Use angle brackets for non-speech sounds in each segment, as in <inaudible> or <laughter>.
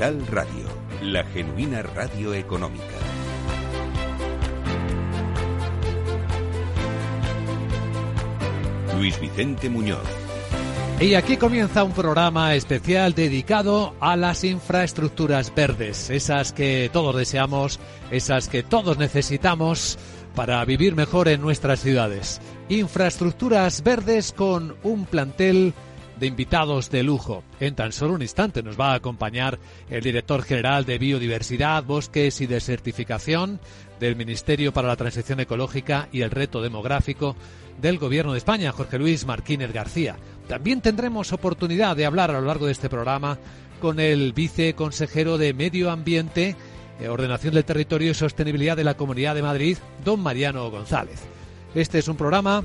Radio, la genuina radio económica. Luis Vicente Muñoz. Y aquí comienza un programa especial dedicado a las infraestructuras verdes, esas que todos deseamos, esas que todos necesitamos para vivir mejor en nuestras ciudades. Infraestructuras verdes con un plantel de invitados de lujo. En tan solo un instante nos va a acompañar el director general de Biodiversidad, Bosques y Desertificación del Ministerio para la Transición Ecológica y el Reto Demográfico del Gobierno de España, Jorge Luis Martínez García. También tendremos oportunidad de hablar a lo largo de este programa con el viceconsejero de Medio Ambiente, eh, Ordenación del Territorio y Sostenibilidad de la Comunidad de Madrid, don Mariano González. Este es un programa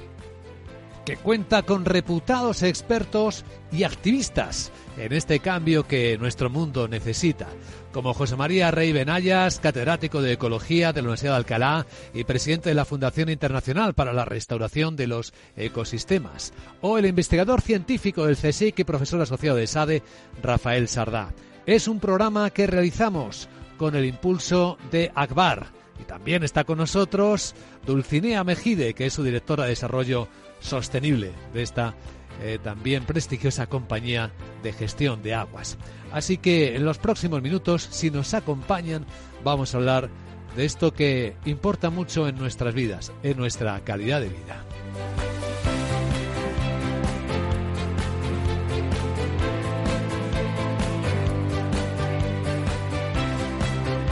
que cuenta con reputados expertos y activistas en este cambio que nuestro mundo necesita, como José María Rey Benayas, catedrático de Ecología de la Universidad de Alcalá y presidente de la Fundación Internacional para la Restauración de los Ecosistemas, o el investigador científico del CSIC y profesor asociado de SADE, Rafael Sardá. Es un programa que realizamos con el impulso de Akbar. Y también está con nosotros Dulcinea Mejide, que es su directora de Desarrollo Sostenible de esta eh, también prestigiosa compañía de gestión de aguas. Así que en los próximos minutos, si nos acompañan, vamos a hablar de esto que importa mucho en nuestras vidas, en nuestra calidad de vida.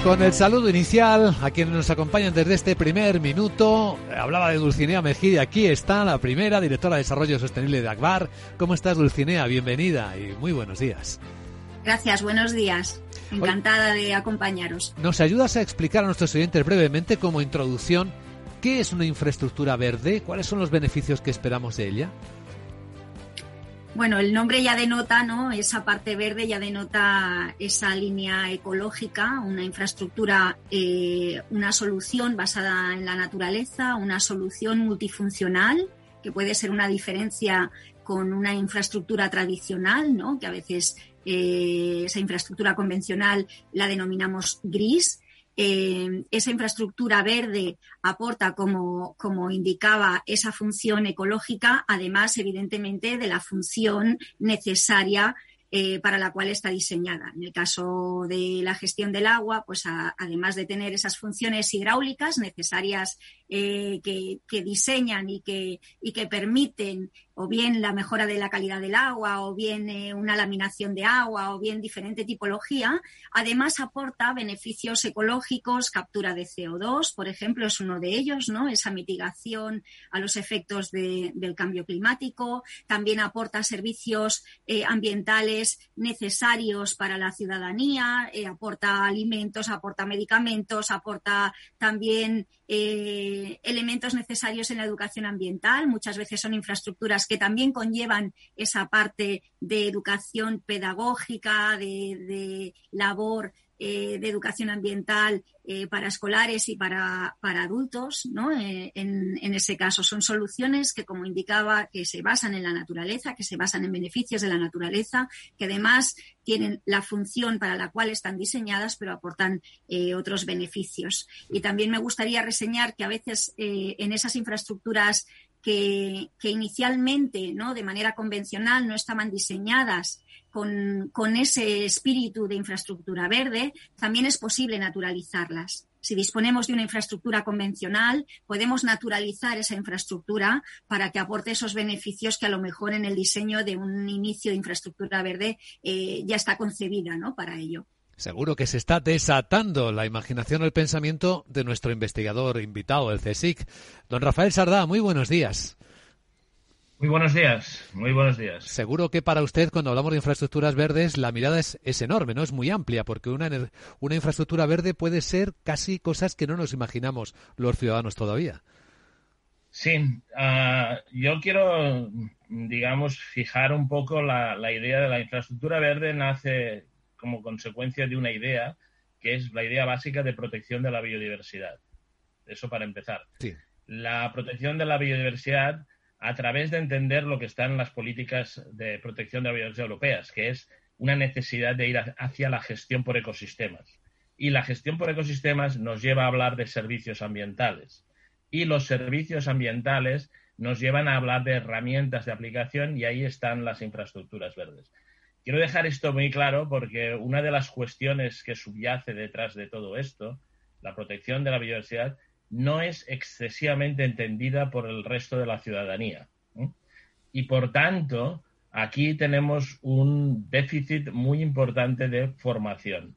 Con el saludo inicial a quienes nos acompañan desde este primer minuto, hablaba de Dulcinea Mejide, aquí está la primera directora de Desarrollo Sostenible de Akbar. ¿Cómo estás Dulcinea? Bienvenida y muy buenos días. Gracias, buenos días. Encantada de acompañaros. ¿Nos ayudas a explicar a nuestros oyentes brevemente como introducción qué es una infraestructura verde? ¿Cuáles son los beneficios que esperamos de ella? Bueno, el nombre ya denota, ¿no? Esa parte verde ya denota esa línea ecológica, una infraestructura, eh, una solución basada en la naturaleza, una solución multifuncional, que puede ser una diferencia con una infraestructura tradicional, ¿no? Que a veces eh, esa infraestructura convencional la denominamos gris, eh, esa infraestructura verde aporta, como, como indicaba, esa función ecológica, además, evidentemente, de la función necesaria eh, para la cual está diseñada. En el caso de la gestión del agua, pues además de tener esas funciones hidráulicas necesarias eh, que, diseñan y que, y que permiten o bien la mejora de la calidad del agua, o bien eh, una laminación de agua, o bien diferente tipología. Además, aporta beneficios ecológicos, captura de CO2, por ejemplo, es uno de ellos, ¿no? Esa mitigación a los efectos del cambio climático. También aporta servicios eh, ambientales necesarios para la ciudadanía, aporta alimentos, aporta medicamentos, aporta también elementos necesarios en la educación ambiental. Muchas veces son infraestructuras que también conllevan esa parte de educación pedagógica, de, labor eh, de educación ambiental eh, para escolares y para, adultos, ¿no? Eh, en, en, ese caso son soluciones que, como indicaba, que se basan en la naturaleza, que se basan en beneficios de la naturaleza, que además tienen la función para la cual están diseñadas, pero aportan otros beneficios. Y también me gustaría reseñar que a veces en esas infraestructuras que, inicialmente, ¿no? de manera convencional, no estaban diseñadas con, ese espíritu de infraestructura verde, también es posible naturalizarlas. Si disponemos de una infraestructura convencional, podemos naturalizar esa infraestructura para que aporte esos beneficios que a lo mejor en el diseño de un inicio de infraestructura verde eh, ya está concebida ¿no? para ello. Seguro que se está desatando la imaginación o el pensamiento de nuestro investigador invitado, el CSIC. Don Rafael Sardá, muy buenos días. Muy buenos días, muy buenos días. Seguro que para usted, cuando hablamos de infraestructuras verdes, la mirada es, enorme, ¿no? Es muy amplia, porque una, una infraestructura verde puede ser casi cosas que no nos imaginamos los ciudadanos todavía. Sí, ah, yo quiero, digamos, fijar un poco la, la idea de la infraestructura verde nace como consecuencia de una idea que es la idea básica de protección de la biodiversidad. Eso para empezar. La protección de la biodiversidad a través de entender lo que están las políticas de protección de la biodiversidad europeas, que es una necesidad de ir hacia la gestión por ecosistemas. Y la gestión por ecosistemas nos lleva a hablar de servicios ambientales. Y los servicios ambientales nos llevan a hablar de herramientas de aplicación y ahí están las infraestructuras verdes. Quiero dejar esto muy claro porque una de las cuestiones que subyace detrás de todo esto, la protección de la biodiversidad, no es excesivamente entendida por el resto de la ciudadanía. Y por tanto, aquí tenemos un déficit muy importante de formación.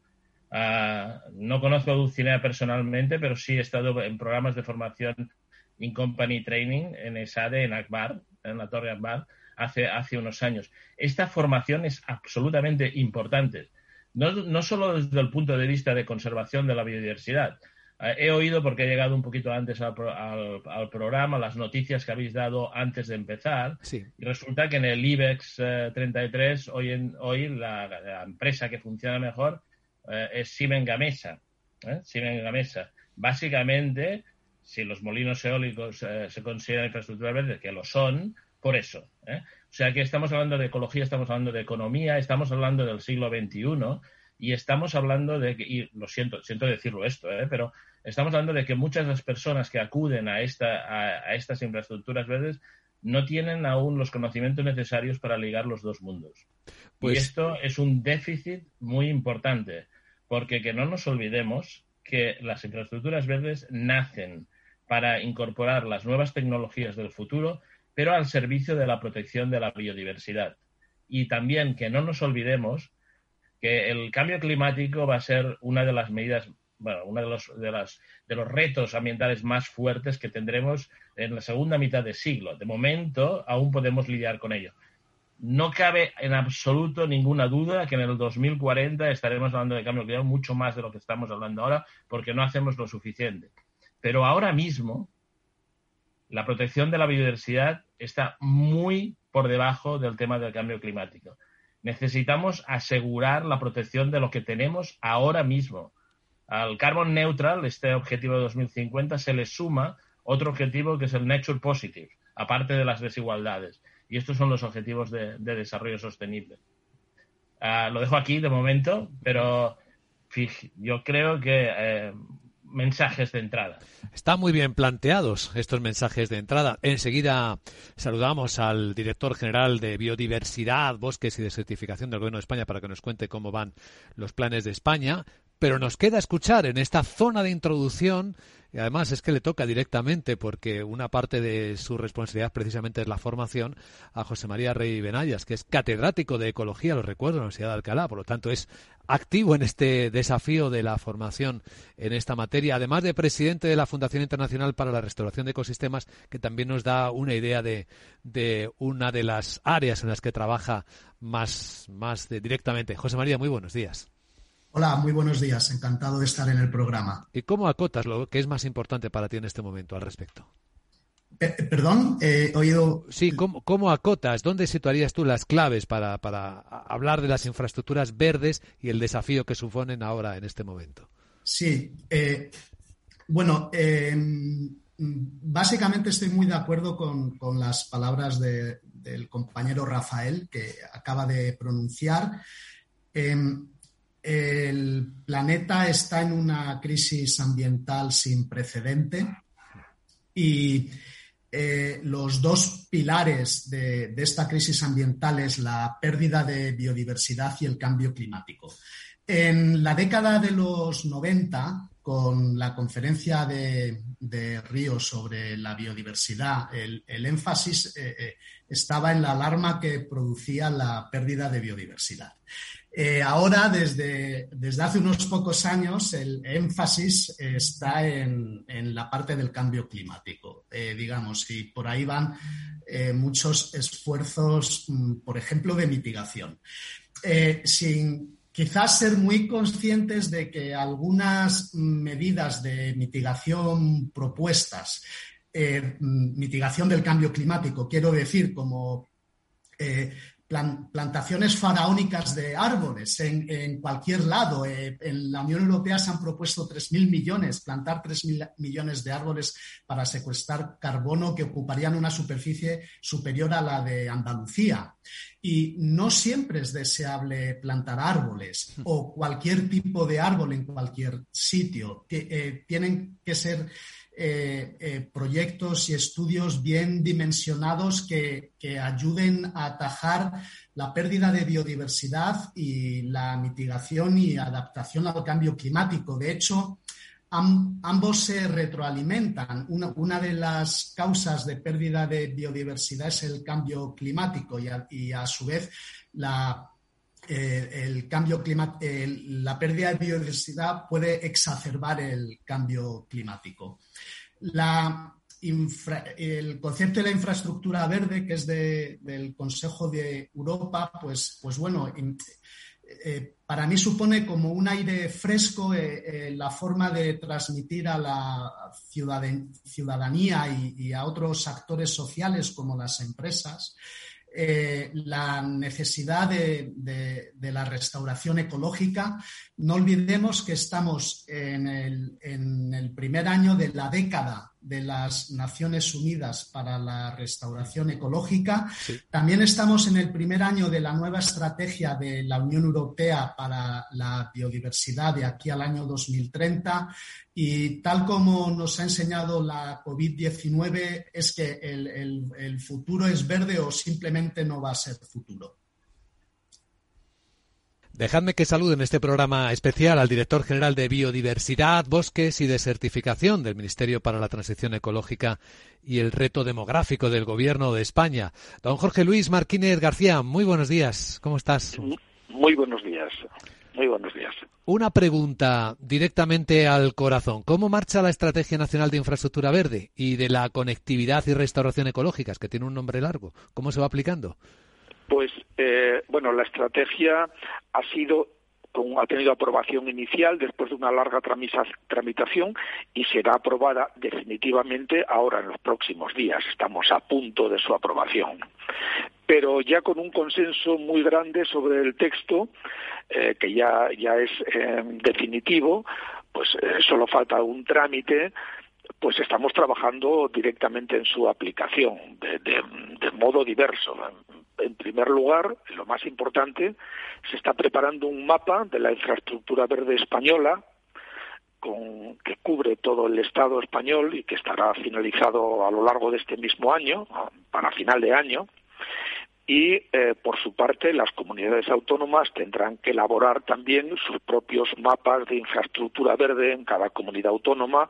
Ah, no conozco a Dulcinea personalmente, pero sí he estado en programas de formación in company training en ESADE, en Akbar, en la Torre Akbar, hace, hace unos años. Esta formación es absolutamente importante, no, no solo desde el punto de vista de conservación de la biodiversidad, eh, he oído, porque he llegado un poquito antes al, programa, las noticias que habéis dado antes de empezar. Y resulta que en el IBEX 33, eh, hoy, en, hoy la, empresa que funciona mejor eh, es Siemens Gamesa. Siemens Gamesa. Básicamente, si los molinos eólicos se consideran infraestructura verde, que lo son, por eso. O sea que estamos hablando de ecología, estamos hablando de economía, estamos hablando del siglo XXI y estamos hablando de que, y lo siento, siento decirlo esto, ¿eh? pero estamos hablando de que muchas de las personas que acuden a, esta, a, estas infraestructuras verdes no tienen aún los conocimientos necesarios para ligar los dos mundos. Y pues esto es un déficit muy importante, porque que no nos olvidemos que las infraestructuras verdes nacen para incorporar las nuevas tecnologías del futuro, pero al servicio de la protección de la biodiversidad. Y también que no nos olvidemos que el cambio climático va a ser una de las medidas, bueno, uno de los, de, las, de los retos ambientales más fuertes que tendremos en la segunda mitad del siglo. De momento, aún podemos lidiar con ello. No cabe en absoluto ninguna duda que en el 2040 estaremos hablando de cambio climático mucho más de lo que estamos hablando ahora, porque no hacemos lo suficiente. Pero ahora mismo, la protección de la biodiversidad está muy por debajo del tema del cambio climático necesitamos asegurar la protección de lo que tenemos ahora mismo. Al carbon neutral, este objetivo de 2050, se le suma otro objetivo que es el nature positive, aparte de las desigualdades. Y estos son los objetivos de, desarrollo sostenible. Ah, lo dejo aquí de momento, pero yo creo que eh, mensajes de entrada. Están muy bien planteados estos mensajes de entrada. Enseguida saludamos al director general de Biodiversidad, Bosques y de Certificación del Gobierno de España para que nos cuente cómo van los planes de España. Pero nos queda escuchar en esta zona de introducción y además es que le toca directamente, porque una parte de su responsabilidad precisamente es la formación a José María Rey Benayas, que es catedrático de Ecología, lo recuerdo, en la Universidad de Alcalá, por lo tanto es activo en este desafío de la formación en esta materia, además de presidente de la Fundación Internacional para la Restauración de Ecosistemas, que también nos da una idea de, de una de las áreas en las que trabaja más, más directamente. José María, muy buenos días. Hola, muy buenos días. Encantado de estar en el programa. ¿Y cómo acotas lo que es más importante para ti en este momento al respecto? Eh, eh, perdón, he oído. Sí, ¿cómo, acotas? ¿Dónde situarías tú las claves para, hablar de las infraestructuras verdes y el desafío que suponen ahora en este momento? Sí, eh, bueno, básicamente estoy muy de acuerdo con, las palabras del compañero Rafael que acaba de pronunciar. El planeta está en una crisis ambiental sin precedente y eh, los dos pilares de, esta crisis ambiental es la pérdida de biodiversidad y el cambio climático. En la década de los 90, con la conferencia de, Río sobre la biodiversidad, el, énfasis eh, eh, estaba en la alarma que producía la pérdida de biodiversidad. Eh, ahora, desde, desde, hace unos pocos años, el énfasis está en, la parte del cambio climático, eh, digamos, y por ahí van eh, muchos esfuerzos, mm, por ejemplo, de mitigación. sin quizás ser muy conscientes de que algunas medidas de mitigación propuestas, mm, mitigación del cambio climático, quiero decir, como plantaciones faraónicas de árboles en, cualquier lado. Eh, en la Unión Europea se han propuesto 3.000 millones, plantar 3.000 millones de árboles para secuestrar carbono que ocuparían una superficie superior a la de Andalucía. Y no siempre es deseable plantar árboles o cualquier tipo de árbol en cualquier sitio. Eh, tienen que ser eh, eh, proyectos y estudios bien dimensionados que, ayuden a atajar la pérdida de biodiversidad y la mitigación y adaptación al cambio climático. De hecho, ambos se retroalimentan. Una, de las causas de pérdida de biodiversidad es el cambio climático y a, su vez la eh, el cambio la pérdida de biodiversidad puede exacerbar el cambio climático. El concepto de la infraestructura verde, que es del Consejo de Europa, pues, pues bueno, eh, para mí supone como un aire fresco eh, la forma de transmitir a la ciudadanía y, a otros actores sociales como las empresas eh, la necesidad de, la restauración ecológica. No olvidemos que estamos en el, primer año de la década de las Naciones Unidas para la Restauración Ecológica. También estamos en el primer año de la nueva estrategia de la Unión Europea para la biodiversidad de aquí al año 2030. Y tal como nos ha enseñado la COVID-19, es que el, futuro es verde o simplemente no va a ser futuro. Dejadme que salude en este programa especial al director general de Biodiversidad, Bosques y Desertificación del Ministerio para la Transición Ecológica y el Reto Demográfico del Gobierno de España. Don Jorge Luis Martínez García, muy buenos días. ¿Cómo estás? Muy buenos días. Muy buenos días. Una pregunta directamente al corazón. ¿Cómo marcha la Estrategia Nacional de Infraestructura Verde y de la conectividad y restauración ecológicas, que tiene un nombre largo? ¿Cómo se va aplicando? Pues, eh, bueno, la estrategia ha sido ha tenido aprobación inicial después de una larga tramitación y será aprobada definitivamente ahora en los próximos días. Estamos a punto de su aprobación. Pero ya con un consenso muy grande sobre el texto, eh, que ya, ya es eh, definitivo, pues eh, solo falta un trámite pues estamos trabajando directamente en su aplicación de, modo diverso. En primer lugar, lo más importante, se está preparando un mapa de la infraestructura verde española con, que cubre todo el Estado español y que estará finalizado a lo largo de este mismo año, para final de año. Y, eh, por su parte, las comunidades autónomas tendrán que elaborar también sus propios mapas de infraestructura verde en cada comunidad autónoma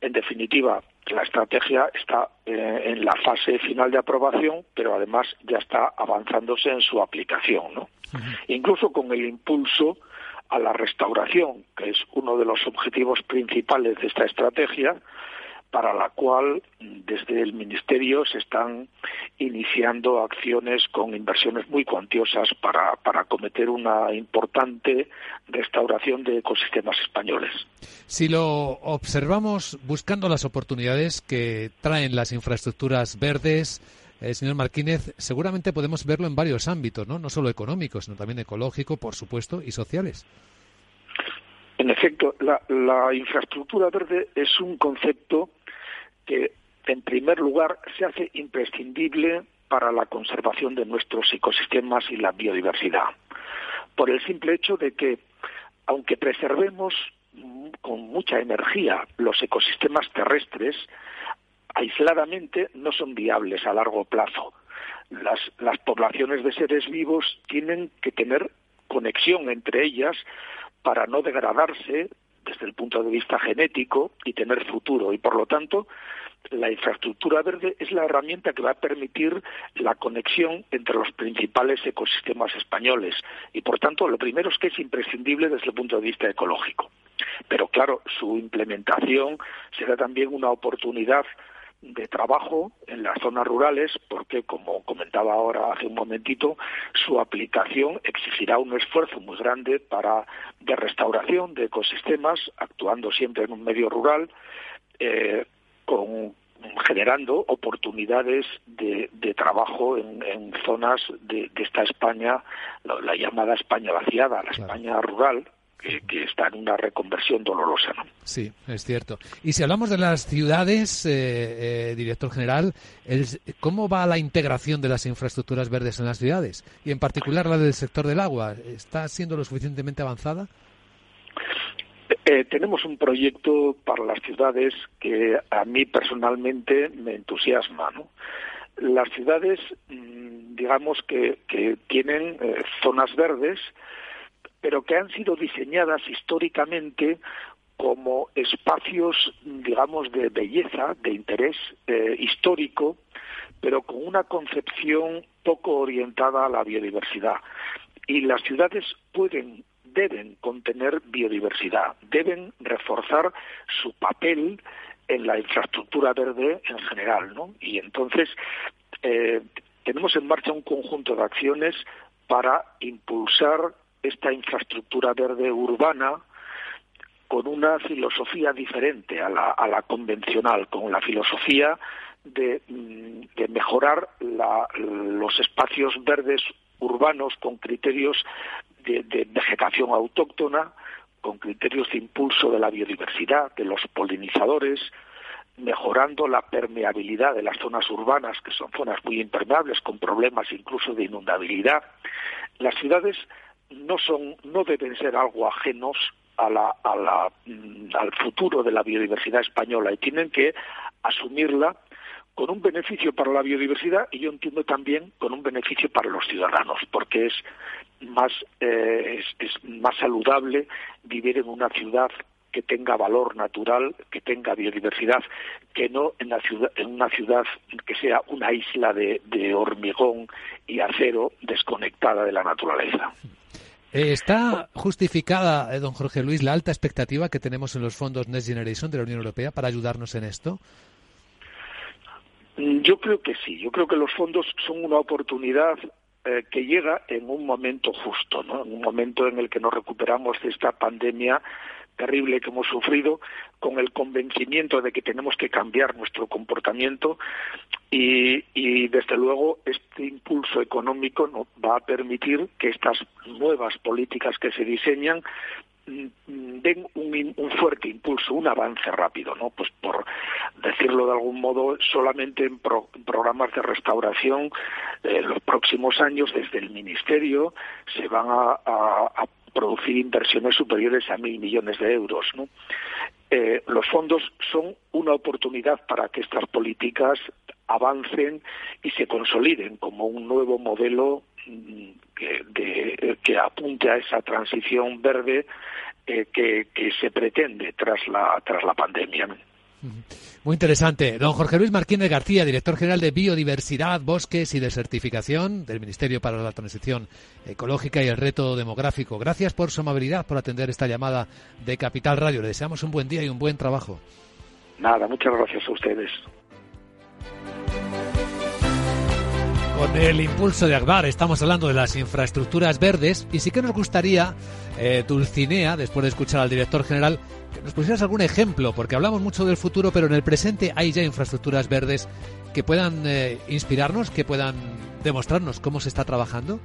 en definitiva, la estrategia está eh, en la fase final de aprobación, pero además ya está avanzándose en su aplicación, ¿no? Incluso con el impulso a la restauración, que es uno de los objetivos principales de esta estrategia, para la cual desde el Ministerio se están iniciando acciones con inversiones muy cuantiosas para, para acometer una importante restauración de ecosistemas españoles. Si lo observamos buscando las oportunidades que traen las infraestructuras verdes, eh, señor Martínez, seguramente podemos verlo en varios ámbitos, ¿no? no solo económicos, sino también ecológico, por supuesto, y sociales. En efecto, la, la infraestructura verde es un concepto que, en primer lugar, se hace imprescindible para la conservación de nuestros ecosistemas y la biodiversidad, por el simple hecho de que, aunque preservemos con mucha energía los ecosistemas terrestres, aisladamente no son viables a largo plazo. Las, poblaciones de seres vivos tienen que tener conexión entre ellas para no degradarse desde el punto de vista genético y tener futuro. Y por lo tanto, la infraestructura verde es la herramienta que va a permitir la conexión entre los principales ecosistemas españoles. Y por tanto, lo primero es que es imprescindible desde el punto de vista ecológico. Pero claro, su implementación será también una oportunidad de trabajo en las zonas rurales porque, como comentaba ahora hace un momentito, su aplicación exigirá un esfuerzo muy grande para de restauración de ecosistemas, actuando siempre en un medio rural, eh, con generando oportunidades de, trabajo en, zonas de, esta España, la, llamada España vaciada, la España rural, que, está en una reconversión dolorosa. ¿no? Sí, es cierto. Y si hablamos de las ciudades, eh, eh, director general, ¿cómo va la integración de las infraestructuras verdes en las ciudades? Y en particular la del sector del agua, ¿está siendo lo suficientemente avanzada? Eh, tenemos un proyecto para las ciudades que a mí personalmente me entusiasma. ¿no? Las ciudades, mm, digamos que, tienen zonas verdes, pero que han sido diseñadas históricamente como espacios, digamos, de belleza, de interés eh, histórico, pero con una concepción poco orientada a la biodiversidad. Y las ciudades pueden, deben contener biodiversidad, deben reforzar su papel en la infraestructura verde en general, ¿no? Y entonces eh, tenemos en marcha un conjunto de acciones para impulsar esta infraestructura verde urbana con una filosofía diferente a la, a la convencional, con la filosofía de, mm, mejorar la, los espacios verdes urbanos con criterios de, vegetación autóctona, con criterios de impulso de la biodiversidad, de los polinizadores, mejorando la permeabilidad de las zonas urbanas, que son zonas muy impermeables, con problemas incluso de inundabilidad. Las ciudades no son, no deben ser algo ajenos a la, a la, mm, al futuro de la biodiversidad española y tienen que asumirla con un beneficio para la biodiversidad y yo entiendo también con un beneficio para los ciudadanos, porque es más, eh, es, más saludable vivir en una ciudad que tenga valor natural, que tenga biodiversidad, que no en, la ciudad, en una ciudad que sea una isla de hormigón y acero desconectada de la naturaleza. Eh, ¿Está justificada, eh, don Jorge Luis, la alta expectativa que tenemos en los fondos Next Generation de la Unión Europea para ayudarnos en esto? Mm, yo creo que sí. Yo creo que los fondos son una oportunidad eh, que llega en un momento justo, ¿no? En un momento en el que nos recuperamos de esta pandemia terrible que hemos sufrido, con el convencimiento de que tenemos que cambiar nuestro comportamiento y, desde luego este impulso económico nos va a permitir que estas nuevas políticas que se diseñan mm, den un, un, fuerte impulso, un avance rápido, ¿no? Pues por decirlo de algún modo, solamente en, programas de restauración, en los próximos años desde el Ministerio se van a producir inversiones superiores a mil millones de euros. Eh, los fondos son una oportunidad para que estas políticas avancen y se consoliden como un nuevo modelo mm, que, apunte a esa transición verde eh, que, se pretende tras la pandemia. Muy interesante. Don Jorge Luis Martínez García, director general de Biodiversidad, Bosques y Desertificación del Ministerio para la Transición Ecológica y el Reto Demográfico. Gracias por su amabilidad, por atender esta llamada de Capital Radio. Le deseamos un buen día y un buen trabajo. Nada, muchas gracias a ustedes. Con el impulso de Akbar estamos hablando de las infraestructuras verdes y sí que nos gustaría, eh, Dulcinea, después de escuchar al director general, nos pusieras algún ejemplo, porque hablamos mucho del futuro, pero en el presente hay ya infraestructuras verdes que puedan eh, inspirarnos, que puedan demostrarnos cómo se está trabajando.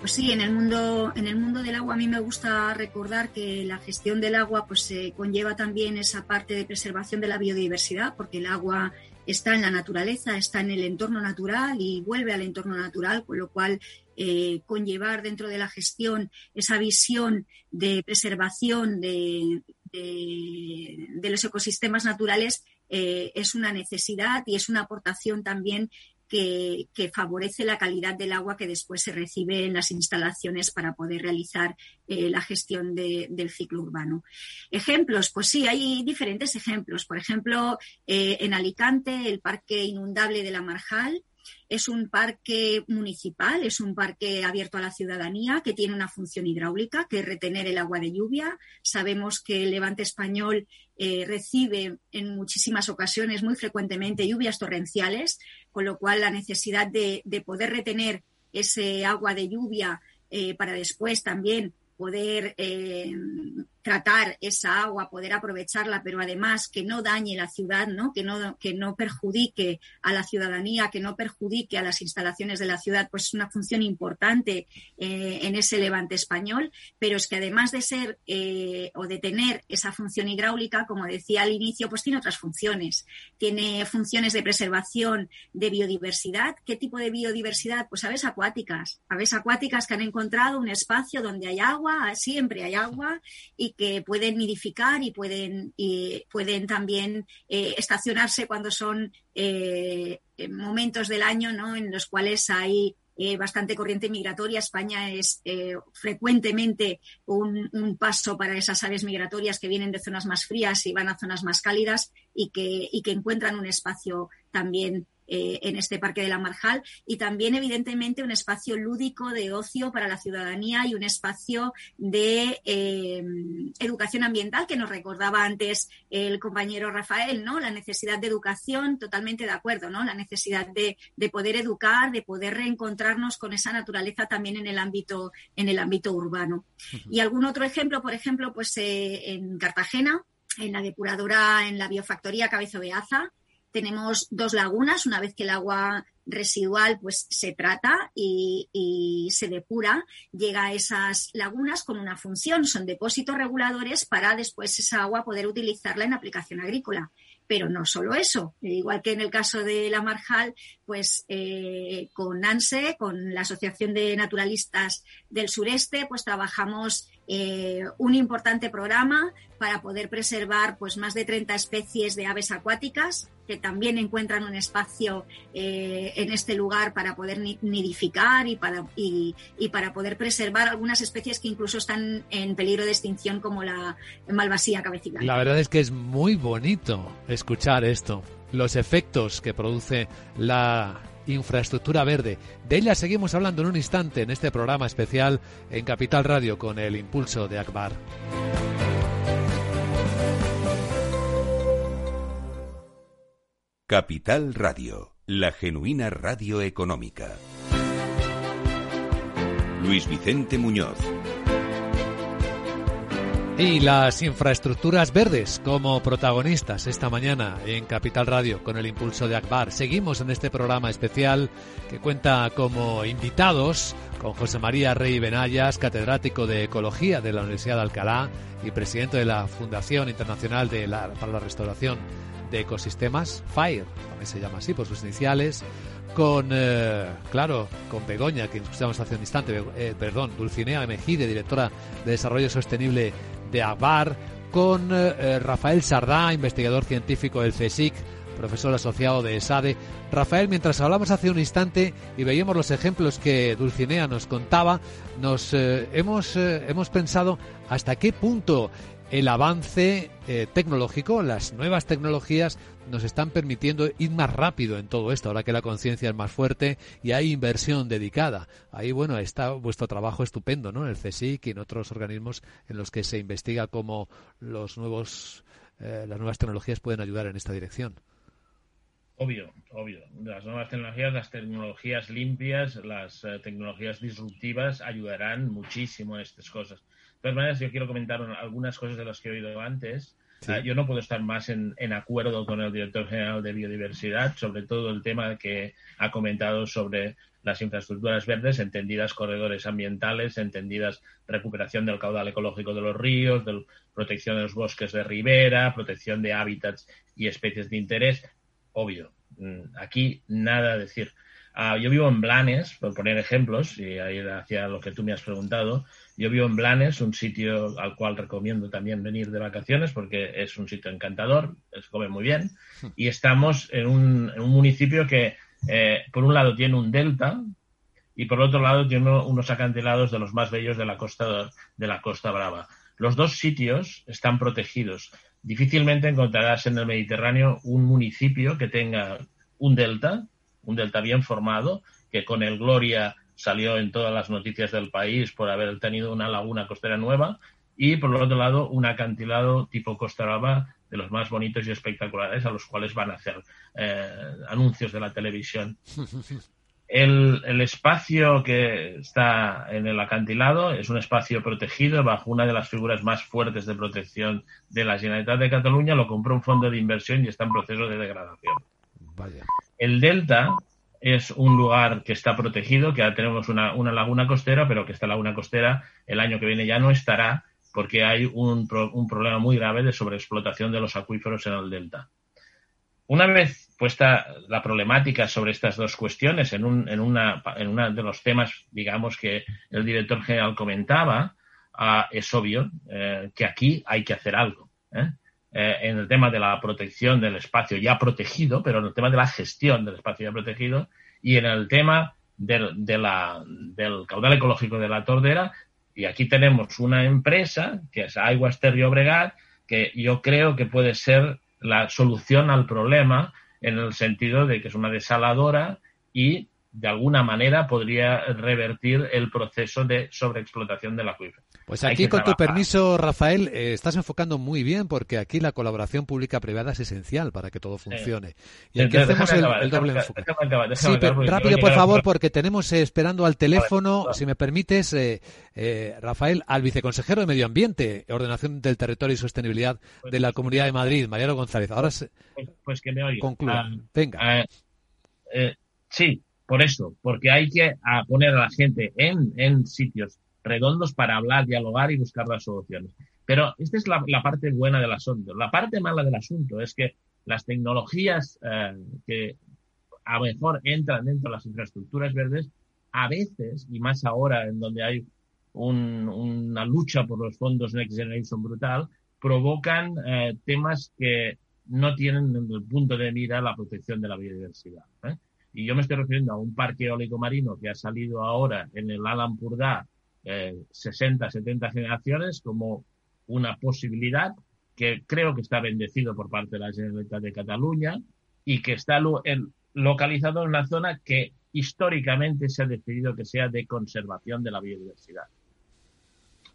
Pues sí, en el mundo, en el mundo del agua a mí me gusta recordar que la gestión del agua pues se conlleva también esa parte de preservación de la biodiversidad, porque el agua está en la naturaleza, está en el entorno natural y vuelve al entorno natural, con lo cual eh, conllevar dentro de la gestión esa visión de preservación de, los ecosistemas naturales eh, es una necesidad y es una aportación también que, favorece la calidad del agua que después se recibe en las instalaciones para poder realizar eh, la gestión del ciclo urbano. Ejemplos, pues sí, hay diferentes ejemplos. Por ejemplo, en Alicante, el Parque Inundable de la Marjal, es un parque municipal, es un parque abierto a la ciudadanía que tiene una función hidráulica, que es retener el agua de lluvia. Sabemos que el levante español eh, recibe en muchísimas ocasiones, muy frecuentemente, lluvias torrenciales, con lo cual la necesidad de, poder retener ese agua de lluvia eh, para después también poder eh, tratar esa agua, poder aprovecharla, pero además que no dañe la ciudad, ¿no? Que, no, que no perjudique a la ciudadanía, que no perjudique a las instalaciones de la ciudad, pues es una función importante eh, en ese levante español, pero es que además de ser eh, o de tener esa función hidráulica, como decía al inicio, pues tiene otras funciones. Tiene funciones de preservación de biodiversidad. ¿Qué tipo de biodiversidad? Pues aves acuáticas, aves acuáticas que han encontrado un espacio donde hay agua, siempre hay agua, y que pueden nidificar y pueden, y pueden también eh, estacionarse cuando son eh, momentos del año ¿no? en los cuales hay eh, bastante corriente migratoria. España es frecuentemente un, un, paso para esas aves migratorias que vienen de zonas más frías y van a zonas más cálidas y que, y que encuentran un espacio también eh, en este Parque de la Marjal y también, evidentemente, un espacio lúdico de ocio para la ciudadanía y un espacio de eh, educación ambiental que nos recordaba antes el compañero Rafael, ¿no? La necesidad de educación, totalmente de acuerdo, ¿no? La necesidad de, poder educar, de poder reencontrarnos con esa naturaleza también en el ámbito, en el ámbito urbano. Y algún otro ejemplo, por ejemplo, pues eh, en Cartagena, en la depuradora, en la biofactoría Cabezo de Aza, tenemos dos lagunas, una vez que el agua residual pues se trata y, se depura, llega a esas lagunas con una función, son depósitos reguladores para después esa agua poder utilizarla en aplicación agrícola. Pero no solo eso, igual que en el caso de la Marjal, pues eh, con ANSE, con la Asociación de Naturalistas del Sureste, pues trabajamos eh, un importante programa para poder preservar pues más de 30 especies de aves acuáticas que también encuentran un espacio eh, en este lugar para poder nidificar y para, y, para poder preservar algunas especies que incluso están en peligro de extinción como la malvasía cabecilla. La verdad es que es muy bonito escuchar esto, los efectos que produce la infraestructura verde. De ella seguimos hablando en un instante en este programa especial en Capital Radio con el impulso de Akbar. Capital Radio, la genuina radio económica. Luis Vicente Muñoz. Y las infraestructuras verdes como protagonistas esta mañana en Capital Radio con el impulso de Akbar. Seguimos en este programa especial que cuenta como invitados con José María Rey Benayas, catedrático de Ecología de la Universidad de Alcalá y presidente de la Fundación Internacional de para la Restauración de Ecosistemas, FIRE, también se llama así por sus iniciales, con, eh, claro, con Begoña, que escuchamos hace un instante, eh, perdón, Dulcinea Mejide, directora de Desarrollo Sostenible de ABAR, con eh, Rafael Sardá, investigador científico del CSIC, profesor asociado de ESADE. Rafael, mientras hablamos hace un instante y veíamos los ejemplos que Dulcinea nos contaba, nos hemos, hemos pensado hasta qué punto el avance eh, tecnológico, las nuevas tecnologías nos están permitiendo ir más rápido en todo esto, ahora que la conciencia es más fuerte y hay inversión dedicada. Ahí, bueno, está vuestro trabajo estupendo, ¿no? En el CSIC y en otros organismos en los que se investiga cómo los nuevos, eh, las nuevas tecnologías pueden ayudar en esta dirección. Obvio, obvio. Las nuevas tecnologías, las tecnologías limpias, las eh, tecnologías disruptivas ayudarán muchísimo en estas cosas todas maneras, yo quiero comentar algunas cosas de las que he oído antes. Ah, yo no puedo estar más en, acuerdo con el director general de Biodiversidad, sobre todo el tema que ha comentado sobre las infraestructuras verdes, entendidas corredores ambientales, entendidas recuperación del caudal ecológico de los ríos, de protección de los bosques de ribera, protección de hábitats y especies de interés. Obvio, mm, aquí nada a decir. Ah, yo vivo en Blanes, por poner ejemplos, y ahí hacia lo que tú me has preguntado. Yo vivo en Blanes, un sitio al cual recomiendo también venir de vacaciones porque es un sitio encantador, se come muy bien. Y estamos en un, municipio que, eh, por un lado, tiene un delta y por otro lado, tiene unos acantilados de los más bellos de la costa, de la Costa Brava. Los dos sitios están protegidos. Difícilmente encontrarás en el Mediterráneo un municipio que tenga un delta un delta bien formado, que con el Gloria salió en todas las noticias del país por haber tenido una laguna costera nueva, y por el otro lado un acantilado tipo Costa Brava de los más bonitos y espectaculares a los cuales van a hacer eh, anuncios de la televisión. El, espacio que está en el acantilado es un espacio protegido bajo una de las figuras más fuertes de protección de la Generalitat de Cataluña. Lo compró un fondo de inversión y está en proceso de degradación. El delta es un lugar que está protegido, que ahora tenemos una, laguna costera, pero que esta laguna costera el año que viene ya no estará porque hay un, un problema muy grave de sobreexplotación de los acuíferos en el delta. Una vez puesta la problemática sobre estas dos cuestiones en, un, en, una, en uno de los temas, digamos, que el director general comentaba, ah, es obvio eh, que aquí hay que hacer algo. ¿eh? Eh, en el tema de la protección del espacio ya protegido, pero en el tema de la gestión del espacio ya protegido y en el tema del, de la, del caudal ecológico de la tordera. Y aquí tenemos una empresa, que es Aguas Ter Obregat, que yo creo que puede ser la solución al problema en el sentido de que es una desaladora y de alguna manera podría revertir el proceso de sobreexplotación del acuífero. Pues aquí, con tu permiso, Rafael, eh, estás enfocando muy bien porque aquí la colaboración pública-privada es esencial para que todo funcione. Y aquí hacemos el, doble enfoque. sí, pero rápido, por favor, porque tenemos eh, esperando al teléfono, si me permites, eh, Rafael, al viceconsejero de Medio Ambiente, Ordenación del Territorio y Sostenibilidad pues de la Comunidad de Madrid, Mariano González. Ahora pues, pues, que me oiga. Concluya. Ah, Venga. Ah, sí, por eso, porque hay que poner a la gente en, en sitios redondos para hablar, dialogar y buscar las soluciones. Pero esta es la, parte buena del asunto. La parte mala del asunto es que las tecnologías eh, que a mejor entran dentro de las infraestructuras verdes, a veces, y más ahora en donde hay una lucha por los fondos Next Generation brutal, provocan eh, temas que no tienen en el punto de mira la protección de la biodiversidad. ¿eh? Y yo me estoy refiriendo a un parque eólico marino que ha salido ahora en el Alan Purdá eh, 60, 70 generaciones como una posibilidad que creo que está bendecido por parte de la Generalitat de Cataluña y que está localizado en una zona que históricamente se ha decidido que sea de conservación de la biodiversidad.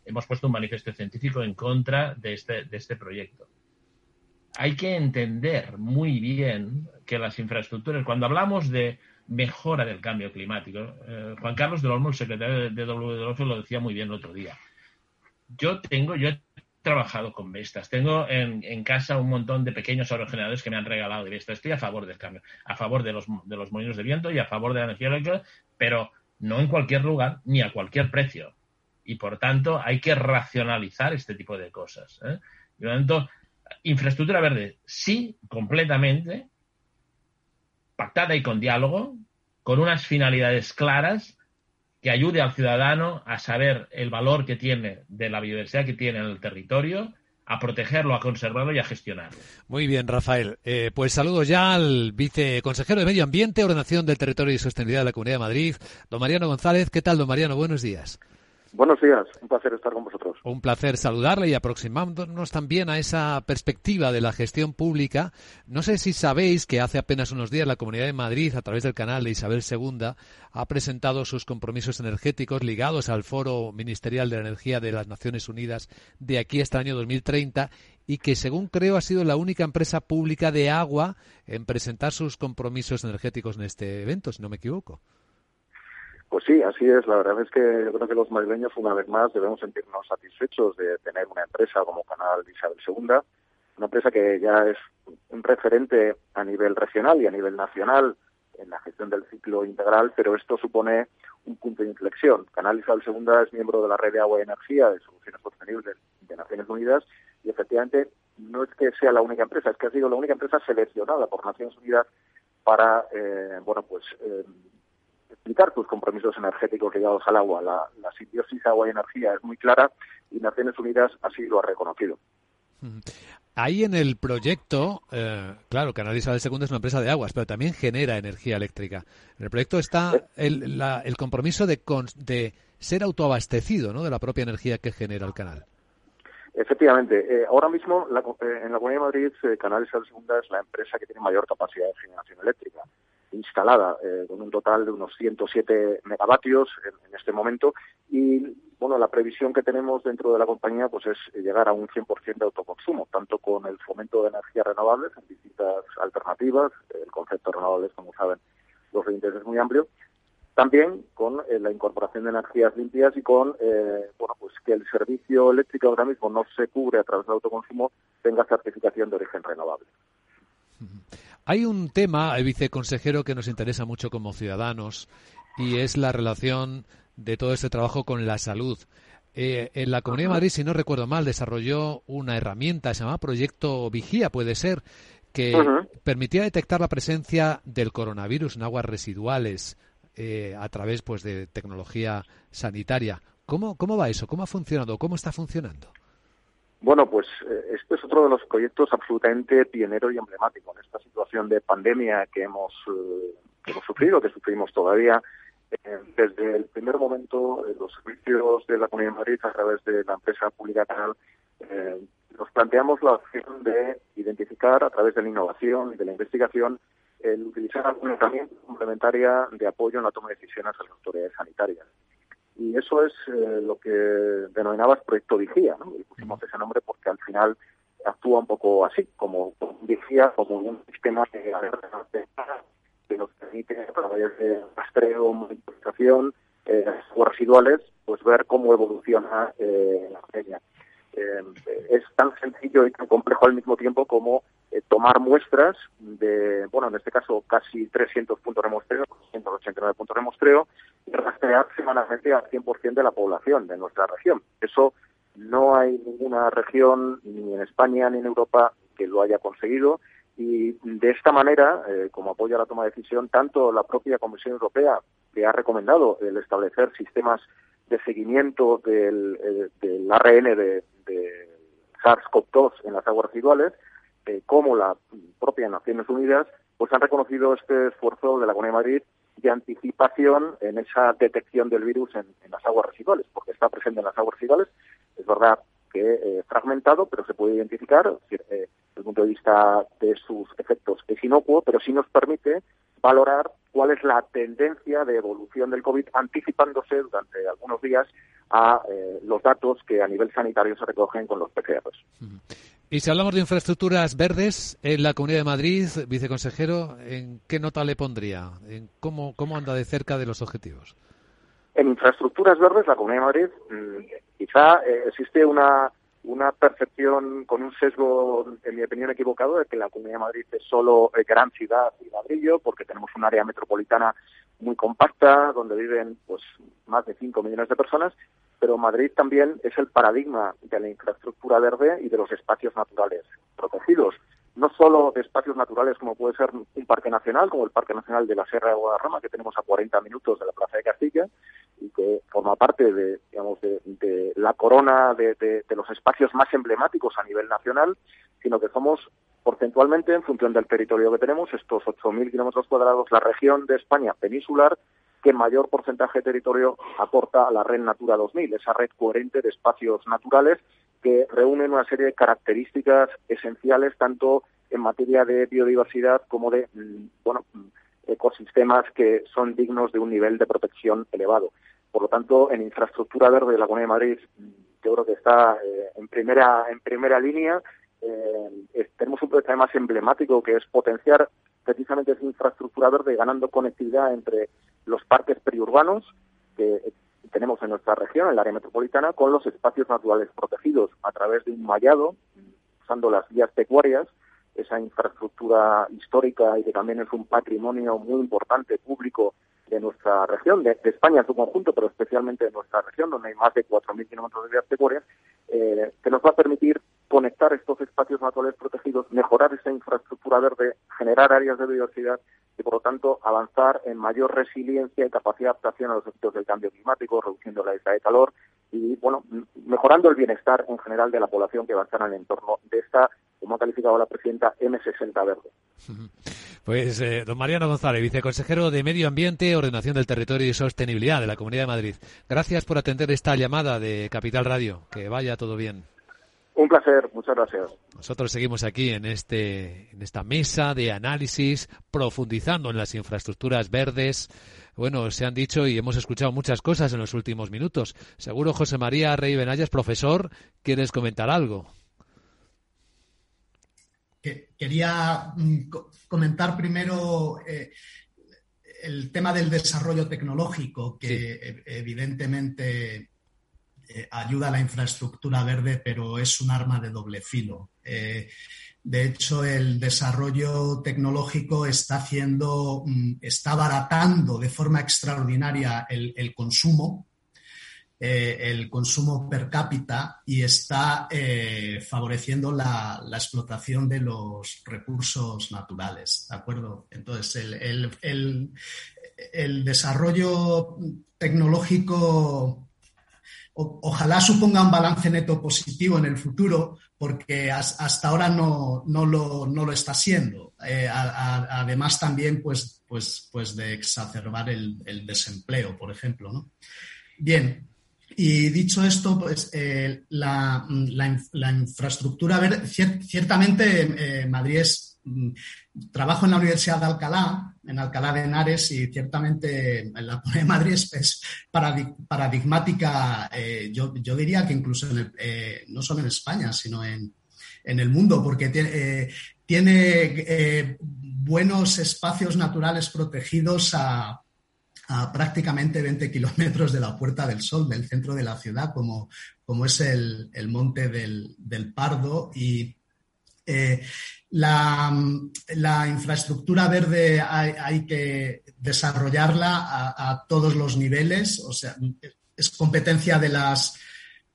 Hemos puesto un manifiesto científico en contra de este, de este proyecto hay que entender muy bien que las infraestructuras, cuando hablamos de mejora del cambio climático, eh, Juan Carlos del Olmo, el secretario de WWF, lo decía muy bien el otro día. Yo tengo, yo he trabajado con Vestas, tengo en, casa un montón de pequeños aerogeneradores que me han regalado de Vestas. Estoy a favor del cambio, a favor de los, de los molinos de viento y a favor de la energía eléctrica, pero no en cualquier lugar ni a cualquier precio. Y por tanto, hay que racionalizar este tipo de cosas. ¿eh? Y por tanto, infraestructura verde, sí, completamente, pactada y con diálogo, con unas finalidades claras que ayude al ciudadano a saber el valor que tiene de la biodiversidad que tiene en el territorio, a protegerlo, a conservarlo y a gestionarlo. Muy bien, Rafael. Eh, pues saludos ya al viceconsejero de Medio Ambiente, Ordenación del Territorio y Sostenibilidad de la Comunidad de Madrid, don Mariano González. ¿Qué tal, don Mariano? Buenos días. Buenos días, un placer estar con vosotros. Un placer saludarle y aproximándonos también a esa perspectiva de la gestión pública. No sé si sabéis que hace apenas unos días la Comunidad de Madrid, a través del canal de Isabel II, ha presentado sus compromisos energéticos ligados al Foro Ministerial de la Energía de las Naciones Unidas de aquí hasta el año 2030 y que, según creo, ha sido la única empresa pública de agua en presentar sus compromisos energéticos en este evento, si no me equivoco. Pues sí, así es. La verdad es que yo creo que los madrileños, una vez más, debemos sentirnos satisfechos de tener una empresa como Canal Isabel II, una empresa que ya es un referente a nivel regional y a nivel nacional en la gestión del ciclo integral, pero esto supone un punto de inflexión. Canal Isabel II es miembro de la Red de Agua y Energía de Soluciones Sostenibles de Naciones Unidas y efectivamente no es que sea la única empresa, es que ha sido la única empresa seleccionada por Naciones Unidas para, eh, bueno, pues eh, explicar tus compromisos energéticos ligados al agua. La, la simbiosis agua y energía es muy clara y Naciones Unidas así lo ha reconocido. Ahí en el proyecto, eh, claro, Canal Isabel II es una empresa de aguas, pero también genera energía eléctrica. En el proyecto está el, el compromiso de, de ser autoabastecido ¿no? de la propia energía que genera el canal. Efectivamente, eh, ahora mismo eh, en la Comunidad de Madrid, Canal Isabel II es la empresa que tiene mayor capacidad de generación eléctrica instalada eh, con un total de unos 107 megavatios en, este momento y bueno la previsión que tenemos dentro de la compañía pues es llegar a un 100% de autoconsumo tanto con el fomento de energías renovables en distintas alternativas el concepto de renovables como saben los 20 es muy amplio también con eh, la incorporación de energías limpias y con eh, bueno pues que el servicio eléctrico ahora mismo no se cubre a través del autoconsumo tenga certificación de origen renovable. Hay un tema, viceconsejero, que nos interesa mucho como ciudadanos y es la relación de todo este trabajo con la salud. Eh, en la Comunidad de Madrid, si no recuerdo mal, desarrolló una herramienta, se llama Proyecto Vigía, puede ser, que permitía detectar la presencia del coronavirus en aguas residuales eh, a través pues, de tecnología sanitaria. ¿Cómo, ¿Cómo va eso? ¿Cómo ha funcionado? ¿Cómo está funcionando? Bueno, pues eh, este es otro de los proyectos absolutamente pionero y emblemático en esta situación de pandemia que hemos, hemos sufrido, que sufrimos todavía desde el primer momento, los servicios de la Comunidad de Madrid, a través de la empresa pública Canal, eh, nos planteamos la opción de identificar, a través de la innovación y de la investigación, el utilizar alguna herramienta complementaria de apoyo en la toma de decisiones a las autoridades sanitarias. Y eso es eh, lo que denominabas Proyecto Vigía, ¿no? Y pusimos ese nombre porque al final actúa un poco así, como, Vigía, como un sistema de que nos permite a través de rastreo, monitorización, eh, residuales, pues ver cómo evoluciona eh, la peña. Eh, es tan sencillo y tan complejo al mismo tiempo como eh, tomar muestras de, bueno, en este caso casi 300 puntos de muestreo, 189 puntos de muestreo, y rastrear semanalmente al 100% de la población de nuestra región. Eso no hay ninguna región, ni en España ni en Europa, que lo haya conseguido y de esta manera, eh, como apoyo a la toma de decisión, tanto la propia Comisión Europea, que ha recomendado el establecer sistemas de seguimiento del, eh, ARN de, SARS-CoV-2 en las aguas residuales, eh, como la propia Naciones Unidas, pues han reconocido este esfuerzo de la Comunidad de Madrid de anticipación en esa detección del virus en, en, las aguas residuales, porque está presente en las aguas residuales. Es verdad que eh, fragmentado, pero se puede identificar. Eh, desde el punto de vista de sus efectos es inocuo, pero sí nos permite valorar cuál es la tendencia de evolución del COVID, anticipándose durante algunos días a eh, los datos que a nivel sanitario se recogen con los PCRs. Y si hablamos de infraestructuras verdes en la Comunidad de Madrid, viceconsejero, ¿en qué nota le pondría? ¿En cómo, cómo anda de cerca de los objetivos? En infraestructuras verdes, la Comunidad de Madrid, mm, quizá eh, existe una, una percepción con un sesgo, en mi opinión, equivocado de que la Comunidad de Madrid es solo eh, gran ciudad y ladrillo, porque tenemos un área metropolitana muy compacta, donde viven pues más de 5 millones de personas, pero Madrid también es el paradigma de la infraestructura verde y de los espacios naturales protegidos no solo de espacios naturales como puede ser un parque nacional, como el Parque Nacional de la Sierra de Guadarrama, que tenemos a 40 minutos de la Plaza de Castilla y que forma parte de, digamos, de, la corona de, de, los espacios más emblemáticos a nivel nacional, sino que somos porcentualmente, en función del territorio que tenemos, estos 8.000 kilómetros cuadrados, la región de España peninsular que mayor porcentaje de territorio aporta a la red Natura 2000, esa red coherente de espacios naturales que reúnen una serie de características esenciales tanto en materia de biodiversidad como de mm, bueno mm, ecosistemas que son dignos de un nivel de protección elevado. Por lo tanto, en infraestructura verde de la Comunidad de Madrid, mm, yo creo que está eh, en primera en primera línea. Eh, tenemos un proyecto además emblemático que es potenciar precisamente esa infraestructura verde ganando conectividad entre los parques periurbanos que tenemos en nuestra región, en el área metropolitana, con los espacios naturales protegidos a través de un mallado, usando las vías pecuarias, esa infraestructura histórica y que también es un patrimonio muy importante público de nuestra región, de, España en su conjunto, pero especialmente de nuestra región, donde hay más de 4.000 kilómetros de vías pecuarias, eh, que nos va a permitir conectar estos espacios naturales protegidos, mejorar esa infraestructura verde, generar áreas de biodiversidad y, por lo tanto, avanzar en mayor resiliencia y capacidad de adaptación a los efectos del cambio climático, reduciendo la isla de calor y, bueno, mejorando el bienestar en general de la población que va a estar en el entorno de esta, como ha calificado la presidenta, M60 verde. <laughs> Pues, eh, don Mariano González, viceconsejero de Medio Ambiente, Ordenación del Territorio y Sostenibilidad de la Comunidad de Madrid. Gracias por atender esta llamada de Capital Radio. Que vaya todo bien. Un placer, muchas gracias. Nosotros seguimos aquí en, este, en esta mesa de análisis, profundizando en las infraestructuras verdes. Bueno, se han dicho y hemos escuchado muchas cosas en los últimos minutos. Seguro José María Rey Benayas, profesor, ¿quieres comentar algo? Quería mm, comentar primero eh, el tema del desarrollo tecnológico, que evidentemente eh, ayuda a la infraestructura verde, pero es un arma de doble filo. Eh, de hecho, el desarrollo tecnológico está haciendo, mm, está abaratando de forma extraordinaria el, consumo, eh, el consumo per cápita y está favoreciendo la, explotación de los recursos naturales. ¿De acuerdo? Entonces, el desarrollo tecnológico ojalá suponga un balance neto positivo en el futuro, porque hasta ahora no, lo, está siendo. Eh, además, también pues, pues, pues de exacerbar el, desempleo, por ejemplo. Bien, y dicho esto, pues eh, la, infraestructura, ver, ciertamente eh, Madrid es mm, trabajo en la Universidad de Alcalá, en Alcalá de Henares, y ciertamente la Comunidad de Madrid es, paradigmática, eh, yo, diría que incluso eh, no solo en España, sino en, el mundo, porque tiene, eh, buenos espacios naturales protegidos a, prácticamente 20 kilómetros de la Puerta del Sol, del centro de la ciudad, como, como es el, Monte del, del Pardo. Y la, infraestructura verde hay, que desarrollarla a, todos los niveles, o sea, es competencia de las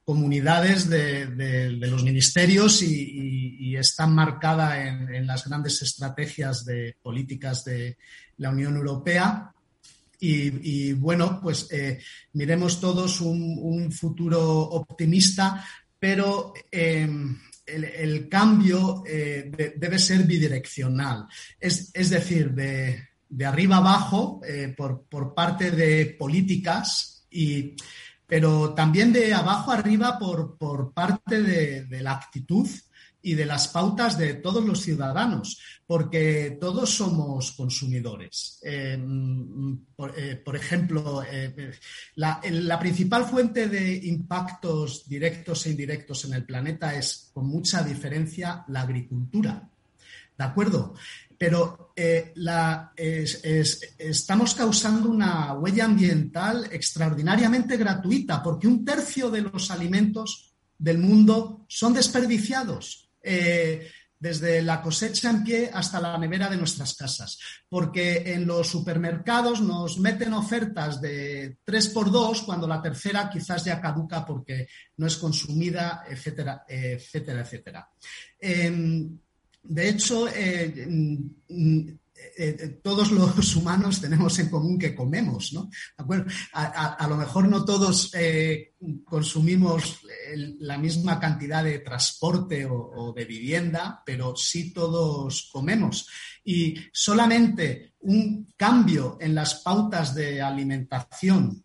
comunidades, de, los ministerios y, está marcada en, las grandes estrategias de políticas de la Unión Europea. Y, bueno, pues eh, miremos todos un, futuro optimista, pero em, el, cambio eh, debe ser bidireccional, es, decir, de, arriba abajo eh, por, parte de políticas, y, pero también de abajo arriba por, por parte de la actitud y de las pautas de todos los ciudadanos, porque todos somos consumidores. Eh, eh, por, ejemplo, eh, la, principal fuente de impactos directos e indirectos en el planeta es, con mucha diferencia, la agricultura. ¿De acuerdo? Pero estamos causando una huella ambiental extraordinariamente gratuita, porque un tercio de los alimentos del mundo son desperdiciados. Eh, desde la cosecha en pie hasta la nevera de nuestras casas, porque en los supermercados nos meten ofertas de 3 por 2 cuando la tercera quizás ya caduca porque no es consumida, etcétera, etcétera, etcétera. Em, de hecho, eh, eh, eh, todos los humanos tenemos en común que comemos, ¿no? A, lo mejor no todos eh, consumimos la misma cantidad de transporte o, de vivienda, pero sí todos comemos. Y solamente un cambio en las pautas de alimentación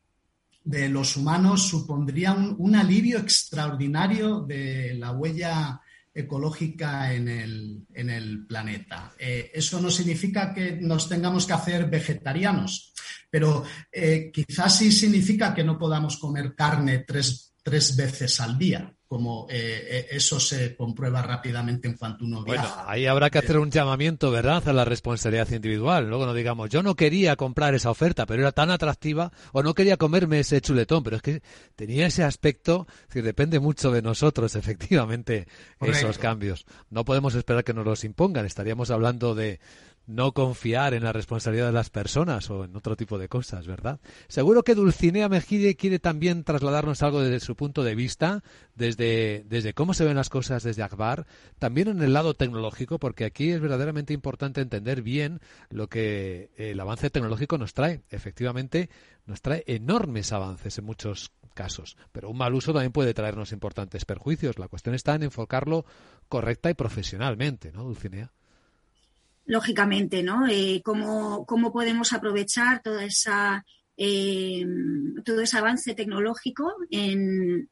de los humanos supondría un alivio extraordinario de la huella ecológica en el, planeta. Eh, eso no significa que nos tengamos que hacer vegetarianos, pero eh, quizás sí significa que no podamos comer carne tres, tres veces al día como eh, eh, eso se comprueba rápidamente en cuanto uno viaja. Bueno, ahí habrá que hacer un llamamiento, ¿verdad?, a la responsabilidad individual. Luego no digamos, yo no quería comprar esa oferta, pero era tan atractiva, o no quería comerme ese chuletón, pero es que tenía ese aspecto, que depende mucho de nosotros, <laughs> efectivamente, esos cambios. No podemos esperar que nos los impongan, estaríamos hablando de, no confiar en la responsabilidad de las personas o en otro tipo de cosas, ¿verdad? Seguro que Dulcinea Mejide quiere también trasladarnos algo desde su punto de vista, desde, desde cómo se ven las cosas desde Akbar, también en el lado tecnológico, porque aquí es verdaderamente importante entender bien lo que el avance tecnológico nos trae. Efectivamente, nos trae enormes avances en muchos casos, pero un mal uso también puede traernos importantes perjuicios. La cuestión está en enfocarlo correcta y profesionalmente, ¿no, Dulcinea? Lógicamente, ¿no? Eh, cómo, podemos aprovechar toda esa, eh, todo ese avance tecnológico en,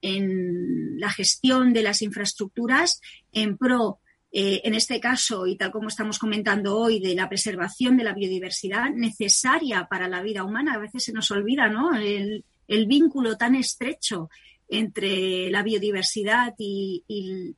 la gestión de las infraestructuras en pro, eh, en este caso, y tal como estamos comentando hoy, de la preservación de la biodiversidad necesaria para la vida humana. A veces se nos olvida, ¿no? El, vínculo tan estrecho entre la biodiversidad y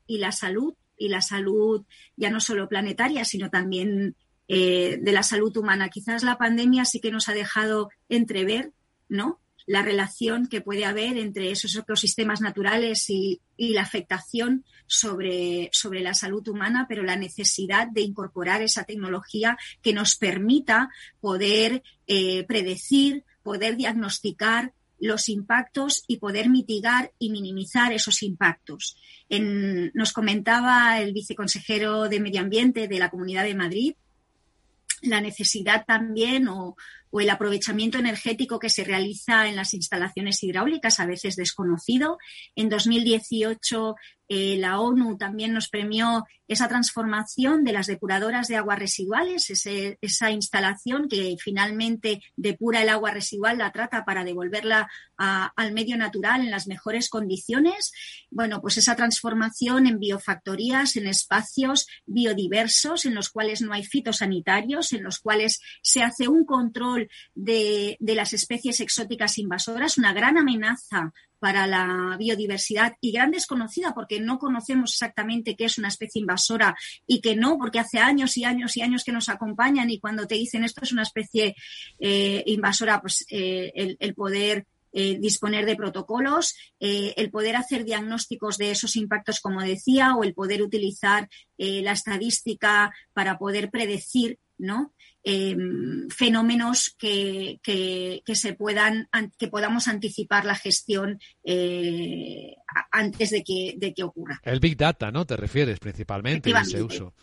la salud y la salud ya no solo planetaria, sino también de la salud humana. Quizás la pandemia sí que nos ha dejado entrever, ¿no? la relación que puede haber entre esos ecosistemas naturales y, la afectación sobre, sobre, la salud humana, pero la necesidad de incorporar esa tecnología que nos permita poder eh, predecir, poder diagnosticar los impactos y poder mitigar y minimizar esos impactos. nos comentaba el viceconsejero de Medio Ambiente de la Comunidad de Madrid la necesidad también o, el aprovechamiento energético que se realiza en las instalaciones hidráulicas, a veces desconocido. En 2018 eh, la ONU también nos premió esa transformación de las depuradoras de aguas residuales, esa instalación que finalmente depura el agua residual, la trata para devolverla al medio natural en las mejores condiciones. Bueno, pues esa transformación en biofactorías, en espacios biodiversos, en los cuales no hay fitosanitarios, en los cuales se hace un control de, de las especies exóticas invasoras, una gran amenaza para la biodiversidad y gran desconocida porque no conocemos exactamente qué es una especie invasora y que no, porque hace años y años y años que nos acompañan y cuando te dicen esto es una especie eh, invasora, pues eh, el, poder eh, disponer de protocolos, el poder hacer diagnósticos de esos impactos, como decía, o el poder utilizar la estadística para poder predecir ¿no? Em, fenómenos que, se puedan, que podamos anticipar la gestión eh, antes de que, de que ocurra. El Big Data, ¿no? Te refieres principalmente a ese uso.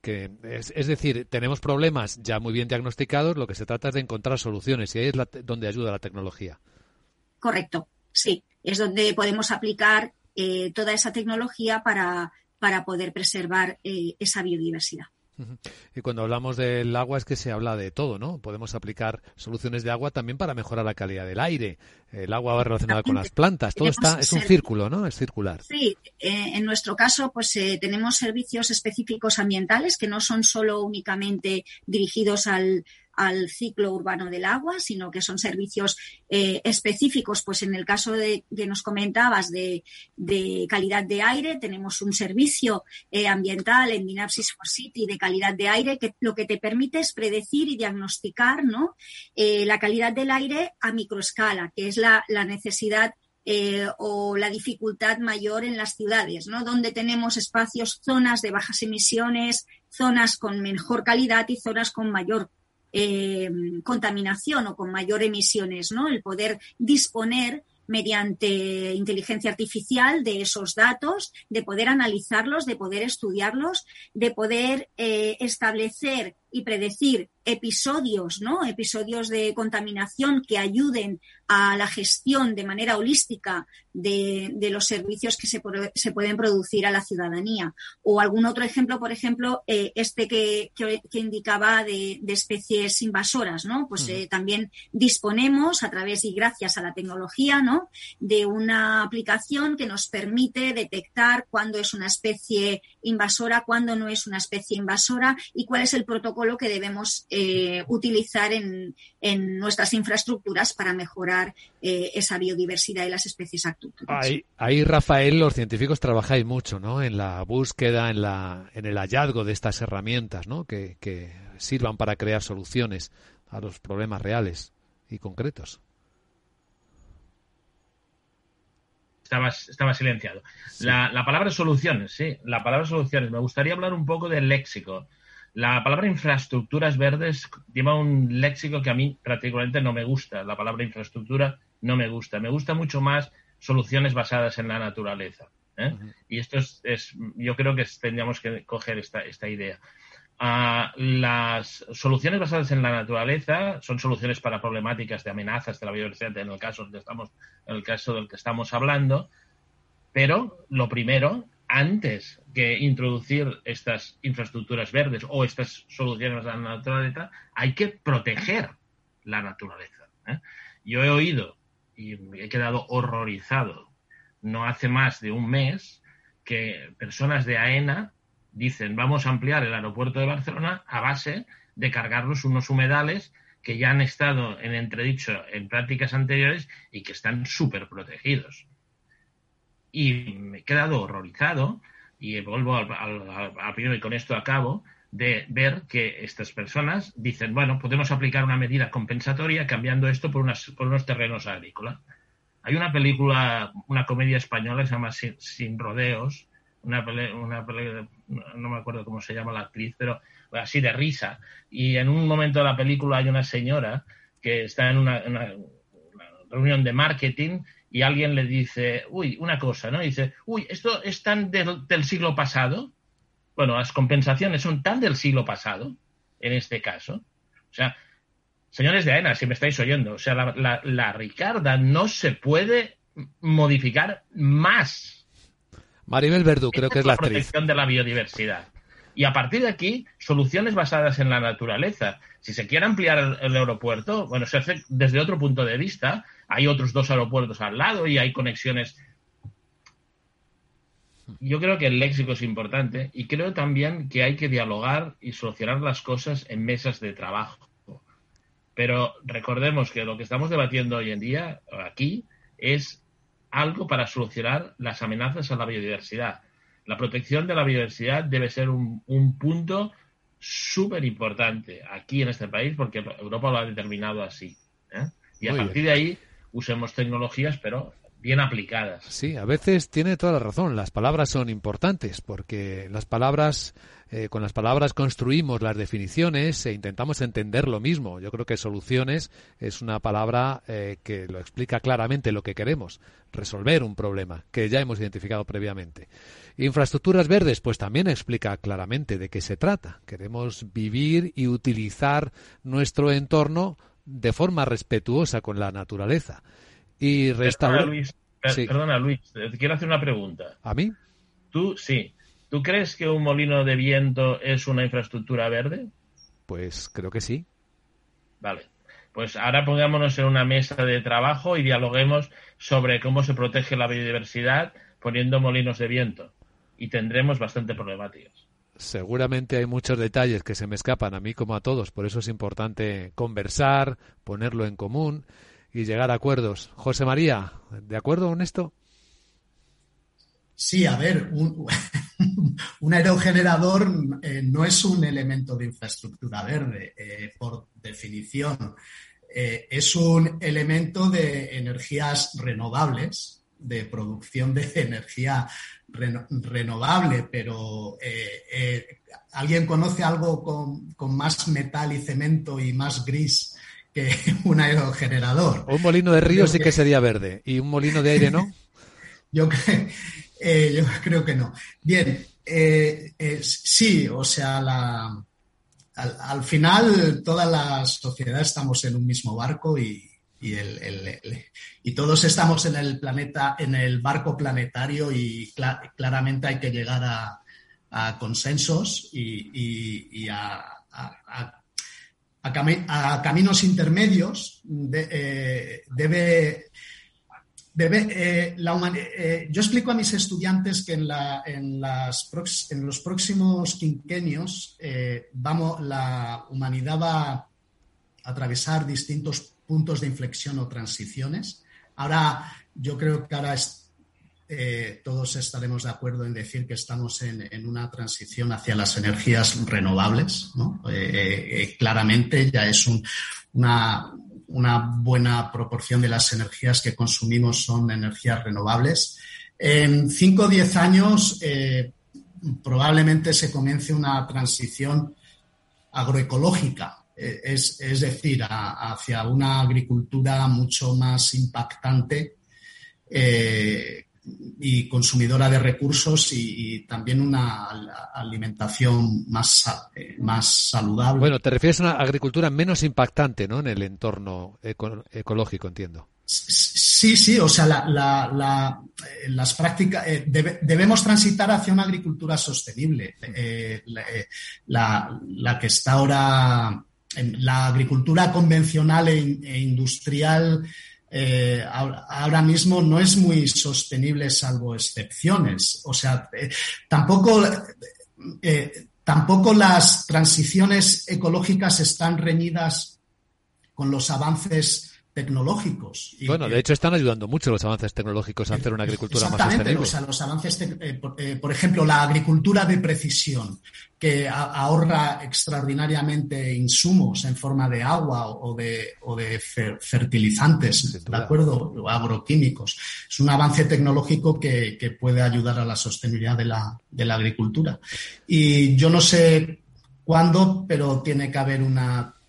Que es, decir, tenemos problemas ya muy bien diagnosticados, lo que se trata es de encontrar soluciones y ahí es donde ayuda la tecnología. Correcto, sí. Es donde podemos aplicar eh, toda esa tecnología para, para poder preservar eh, esa biodiversidad. Y cuando hablamos del agua es que se habla de todo, ¿no? Podemos aplicar soluciones de agua también para mejorar la calidad del aire. El agua va relacionada con las plantas. Todo está es un círculo, ¿no? Es circular. Sí, eh, en nuestro caso, pues eh, tenemos servicios específicos ambientales que no son solo únicamente dirigidos al, al ciclo urbano del agua, sino que son servicios eh, específicos. Pues en el caso de que nos comentabas de, calidad de aire, tenemos un servicio eh, ambiental en Minapsis for City de calidad de aire que lo que te permite es predecir y diagnosticar ¿no? Eh, la calidad del aire a microescala, que es la, necesidad o la dificultad mayor en las ciudades, ¿no? Donde tenemos espacios, zonas de bajas emisiones, zonas con mejor calidad y zonas con mayor eh, contaminación o con mayor emisiones, ¿no? El poder disponer mediante inteligencia artificial de esos datos, de poder analizarlos, de poder estudiarlos, de poder eh, establecer y predecir episodios, ¿no? Episodios de contaminación que ayuden a la gestión de manera holística de, los servicios que se, se, pueden producir a la ciudadanía. O algún otro ejemplo, por ejemplo, eh, este que, que, indicaba de, especies invasoras, ¿no? Pues eh, también disponemos a través y gracias a la tecnología, ¿no? De una aplicación que nos permite detectar cuándo es una especie invasora, cuándo no es una especie invasora y cuál es el protocolo que debemos eh, utilizar en, nuestras infraestructuras para mejorar eh, esa biodiversidad y las especies actuales. Ahí, Rafael, los científicos trabajáis mucho ¿no? en la búsqueda, en, la, en el hallazgo de estas herramientas ¿no? que, sirvan para crear soluciones a los problemas reales y concretos. Estaba, silenciado. La, la, palabra soluciones, sí, la palabra soluciones. Me gustaría hablar un poco del léxico. La palabra infraestructuras verdes lleva un léxico que a mí particularmente no me gusta. La palabra infraestructura no me gusta. Me gusta mucho más soluciones basadas en la naturaleza. ¿eh? Y esto es, yo creo que tendríamos que coger esta, esta idea. Ah, las soluciones basadas en la naturaleza son soluciones para problemáticas de amenazas de la biodiversidad en el caso estamos, en el caso del que estamos hablando, pero lo primero antes que introducir estas infraestructuras verdes o estas soluciones a la naturaleza, hay que proteger la naturaleza. ¿eh? Yo he oído y he quedado horrorizado no hace más de un mes que personas de AENA dicen vamos a ampliar el aeropuerto de Barcelona a base de cargarnos unos humedales que ya han estado en entredicho en prácticas anteriores y que están súper protegidos y me he quedado horrorizado y vuelvo al, primero y con esto acabo de ver que estas personas dicen, bueno, podemos aplicar una medida compensatoria cambiando esto por, unas, por unos terrenos agrícolas. Hay una película, una comedia española que se llama Sin, Rodeos, una, una no me acuerdo cómo se llama la actriz, pero así de risa. Y en un momento de la película hay una señora que está en una, reunión de marketing y alguien le dice, uy, una cosa, ¿no? dice, uy, esto es tan del siglo pasado bueno, las compensaciones son tan del siglo pasado, en este caso. O sea, señores de AENA, si me estáis oyendo, o sea, la, la, Ricarda no se puede modificar más. Maribel Verdú, creo que es la, protección de la biodiversidad. Y a partir de aquí, soluciones basadas en la naturaleza. Si se quiere ampliar el, aeropuerto, bueno, se hace desde otro punto de vista. Hay otros dos aeropuertos al lado y hay conexiones yo creo que el léxico es importante y creo también que hay que dialogar y solucionar las cosas en mesas de trabajo. Pero recordemos que lo que estamos debatiendo hoy en día aquí es algo para solucionar las amenazas a la biodiversidad. La protección de la biodiversidad debe ser un, punto súper importante aquí en este país porque Europa lo ha determinado así. ¿eh? Y a partir de ahí usemos tecnologías, pero bien aplicadas. Sí, a veces tiene toda la razón. Las palabras son importantes porque las palabras, eh, con las palabras construimos las definiciones e intentamos entender lo mismo. Yo creo que soluciones es una palabra eh, que lo explica claramente lo que queremos, resolver un problema que ya hemos identificado previamente. Infraestructuras verdes, pues también explica claramente de qué se trata. Queremos vivir y utilizar nuestro entorno de forma respetuosa con la naturaleza y restaurar. Perdona, Luis, te quiero hacer una pregunta. ¿A mí? Tú, sí. ¿Tú crees que un molino de viento es una infraestructura verde? Pues creo que sí. Vale. Pues ahora pongámonos en una mesa de trabajo y dialoguemos sobre cómo se protege la biodiversidad poniendo molinos de viento. Y tendremos bastante problemáticas. Seguramente hay muchos detalles que se me escapan a mí como a todos, por eso es importante conversar, ponerlo en común y llegar a acuerdos. José María, ¿de acuerdo con esto? Sí, a ver, un, <laughs> aerogenerador eh, no es un elemento de infraestructura verde, eh, por definición. Eh, es un elemento de energías renovables, de producción de <laughs> energía renovable, pero ¿alguien conoce algo con, con, más metal y cemento y más gris que <laughs> un aerogenerador. Un molino de río sí que... sería verde. ¿Y un molino de aire no? <laughs> yo, eh, yo creo que no. Bien, eh, sí, o sea, la, al, final toda la sociedad estamos en un mismo barco y, el, y todos estamos en el planeta, en el barco planetario y claramente hay que llegar a, consensos y, a, a, caminos intermedios, eh, debe, debe eh, la eh, yo explico a mis estudiantes que en, la, en, las en los próximos quinquenios vamos, la humanidad va a atravesar distintos puntos de inflexión o transiciones. Ahora, yo creo que ahora eh, todos estaremos de acuerdo en decir que estamos en, una transición hacia las energías renovables. Eh, eh, claramente ya es una, buena proporción de las energías que consumimos son energías renovables. En 5 o 10 años probablemente se comience una transición agroecológica, es, decir, hacia una agricultura mucho más impactante y consumidora de recursos y, también una alimentación más, eh, más saludable. Bueno, te refieres a una agricultura menos impactante ¿no? en el entorno ecológico, entiendo. Sí, sí, o sea, la, la, eh, las prácticas, eh, debemos transitar hacia una agricultura sostenible. la, que está ahora, la agricultura convencional e, e industrial eh, ahora mismo no es muy sostenible salvo excepciones. O sea, eh, tampoco, eh, tampoco las transiciones ecológicas están reñidas con los avances tecnológicos. bueno, de hecho están ayudando mucho los avances tecnológicos a hacer una agricultura más sostenible. O sea, los avances, eh, eh, por, ejemplo, la agricultura de precisión, que ahorra extraordinariamente insumos en forma de agua o de, o de fertilizantes, ¿de acuerdo? O agroquímicos. Es un avance tecnológico que, que puede ayudar a la sostenibilidad de la, de la agricultura. Y yo no sé cuándo, pero tiene que haber una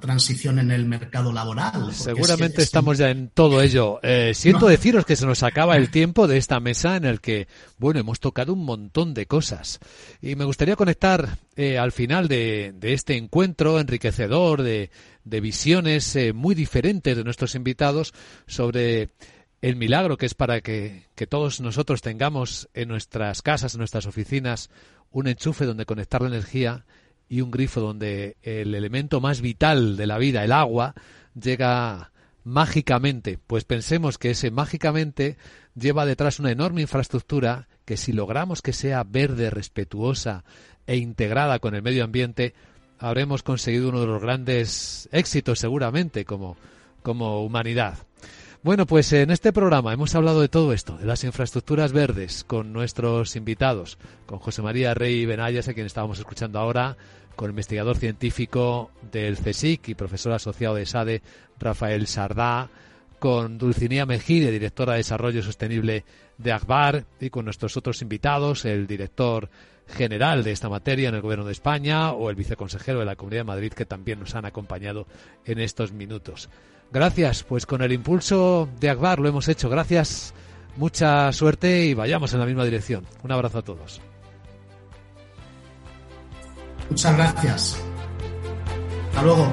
transición en el mercado laboral. Seguramente estamos ya en todo ello. Eh, siento deciros que se nos acaba el <laughs> tiempo de esta mesa en el que, bueno, hemos tocado un montón de cosas. Y me gustaría conectar eh, al final de, este encuentro enriquecedor de, visiones eh, muy diferentes de nuestros invitados sobre el milagro que es para que, que todos nosotros tengamos en nuestras casas, en nuestras oficinas, un enchufe donde conectar la energía y un grifo donde el elemento más vital de la vida, el agua, llega mágicamente. Pues pensemos que ese mágicamente lleva detrás una enorme infraestructura que si logramos que sea verde, respetuosa e integrada con el medio ambiente, habremos conseguido uno de los grandes éxitos seguramente como, como humanidad. Bueno, pues en este programa hemos hablado de todo esto, de las infraestructuras verdes, con nuestros invitados, con José María Rey Benayas, a quien estábamos escuchando ahora, con el investigador científico del CSIC y profesor asociado de SADE, Rafael Sardá, con Dulcinea Mejide, directora de Desarrollo Sostenible de ACBAR, y con nuestros otros invitados, el director general de esta materia en el Gobierno de España o el viceconsejero de la Comunidad de Madrid, que también nos han acompañado en estos minutos. Gracias, pues con el impulso de Akbar lo hemos hecho. Gracias, mucha suerte y vayamos en la misma dirección. Un abrazo a todos. Muchas gracias. Hasta luego.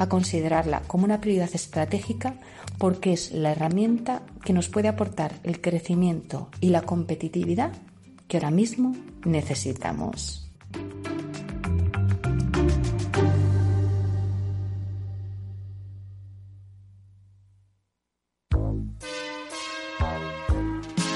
a considerarla como una prioridad estratégica porque es la herramienta que nos puede aportar el crecimiento y la competitividad que ahora mismo necesitamos.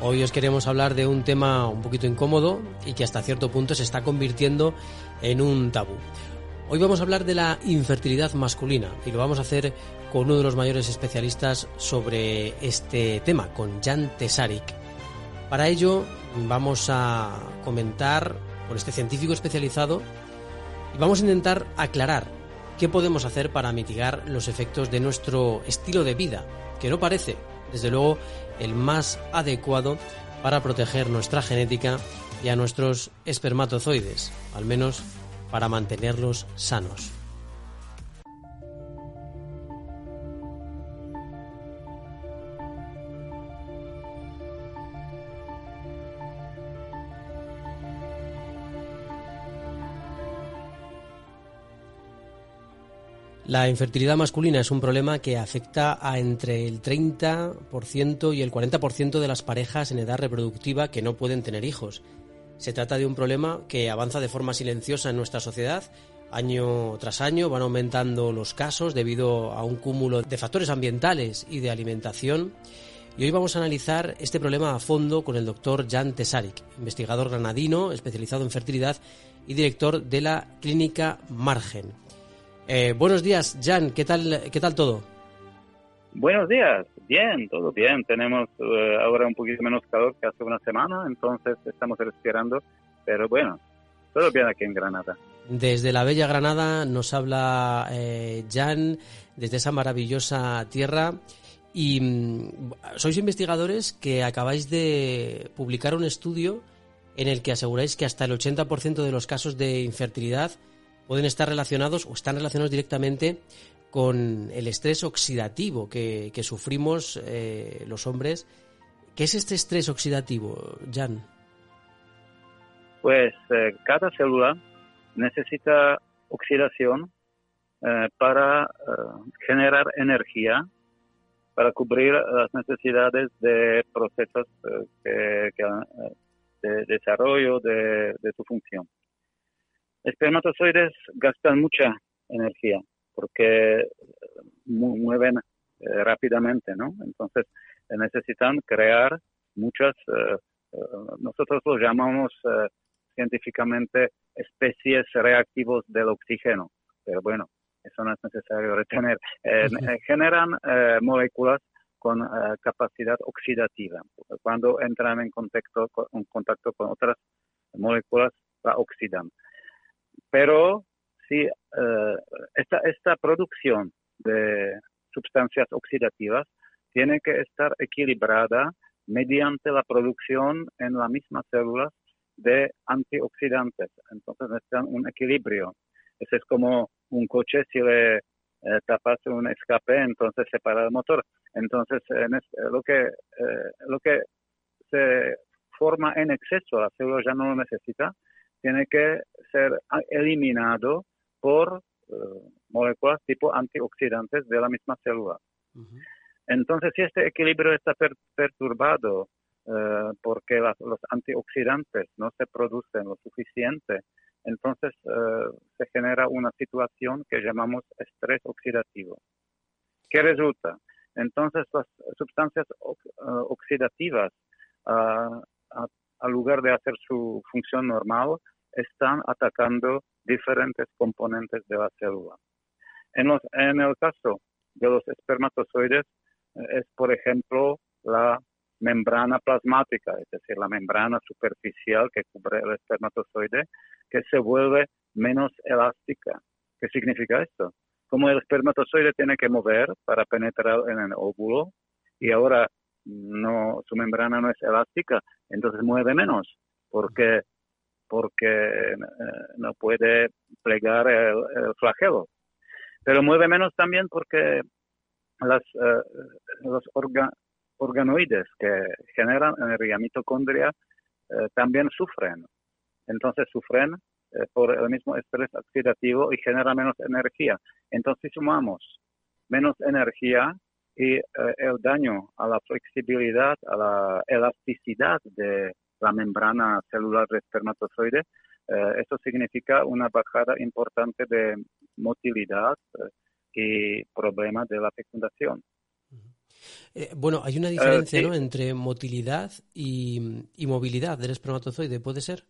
Hoy os queremos hablar de un tema un poquito incómodo y que hasta cierto punto se está convirtiendo en un tabú. Hoy vamos a hablar de la infertilidad masculina y lo vamos a hacer con uno de los mayores especialistas sobre este tema, con Jan Tesarik. Para ello vamos a comentar con este científico especializado y vamos a intentar aclarar qué podemos hacer para mitigar los efectos de nuestro estilo de vida, que no parece, desde luego, el más adecuado para proteger nuestra genética y a nuestros espermatozoides, al menos para mantenerlos sanos. La infertilidad masculina es un problema que afecta a entre el 30% y el 40% de las parejas en edad reproductiva que no pueden tener hijos. Se trata de un problema que avanza de forma silenciosa en nuestra sociedad. Año tras año van aumentando los casos debido a un cúmulo de factores ambientales y de alimentación. Y hoy vamos a analizar este problema a fondo con el doctor Jan Tesarik, investigador granadino especializado en fertilidad y director de la clínica Margen. Eh, buenos días, Jan, ¿qué tal, qué tal todo? Buenos días, bien, todo bien. Tenemos eh, ahora un poquito menos calor que hace una semana, entonces estamos respirando, pero bueno, todo bien aquí en Granada. Desde la bella Granada nos habla eh, Jan, desde esa maravillosa tierra. Y mm, sois investigadores que acabáis de publicar un estudio en el que aseguráis que hasta el 80% de los casos de infertilidad pueden estar relacionados o están relacionados directamente con el estrés oxidativo que, sufrimos eh, los hombres. ¿Qué es este estrés oxidativo, Jan? Pues eh, cada célula necesita oxidación eh, para generar energía, para cubrir las necesidades de procesos de desarrollo de su función espermatozoides gastan mucha energía porque mueven eh, rápidamente, ¿no? Entonces necesitan crear muchas, eh, eh, nosotros lo llamamos científicamente especies reactivos del oxígeno, pero bueno, eso no es necesario retener. generan moléculas con capacidad oxidativa. Cuando entran en contacto, en contacto con otras moléculas, la oxidan. Pero si eh, esta, esta producción de sustancias oxidativas tiene que estar equilibrada mediante la producción en la misma célula de antioxidantes. Entonces necesitan un equilibrio. Ese es como un coche si le eh, tapas un escape, entonces se para el motor. Entonces lo que eh, lo que se forma en exceso, la célula ya no lo necesita, tiene que ser eliminado por eh, moléculas tipo antioxidantes de la misma célula. Entonces, si este equilibrio está perturbado eh, porque los antioxidantes no se producen lo suficiente, entonces eh, se genera una situación que llamamos estrés oxidativo. ¿Qué resulta? Entonces las sustancias oxidativas, al lugar de hacer su función normal, están atacando diferentes componentes de la célula. En, en el caso de los espermatozoides es, por ejemplo, la membrana plasmática, es decir, la membrana superficial que cubre el espermatozoide, que se vuelve menos elástica. ¿Qué significa esto? Como el espermatozoide tiene que mover para penetrar en el óvulo y ahora no, su membrana no es elástica, entonces mueve menos, porque, porque eh, no puede plegar el, flagelo. Pero mueve menos también porque las, eh, los organoides que generan energía mitocondria eh, también sufren. Entonces sufren por el mismo estrés oxidativo y generan menos energía. Entonces sumamos menos energía y eh, el daño a la flexibilidad, a la elasticidad de la membrana celular del espermatozoide, eh, eso significa una bajada importante de motilidad eh, y problemas de la fecundación. bueno, hay una diferencia ¿no? entre motilidad y, movilidad del espermatozoide, ¿puede ser?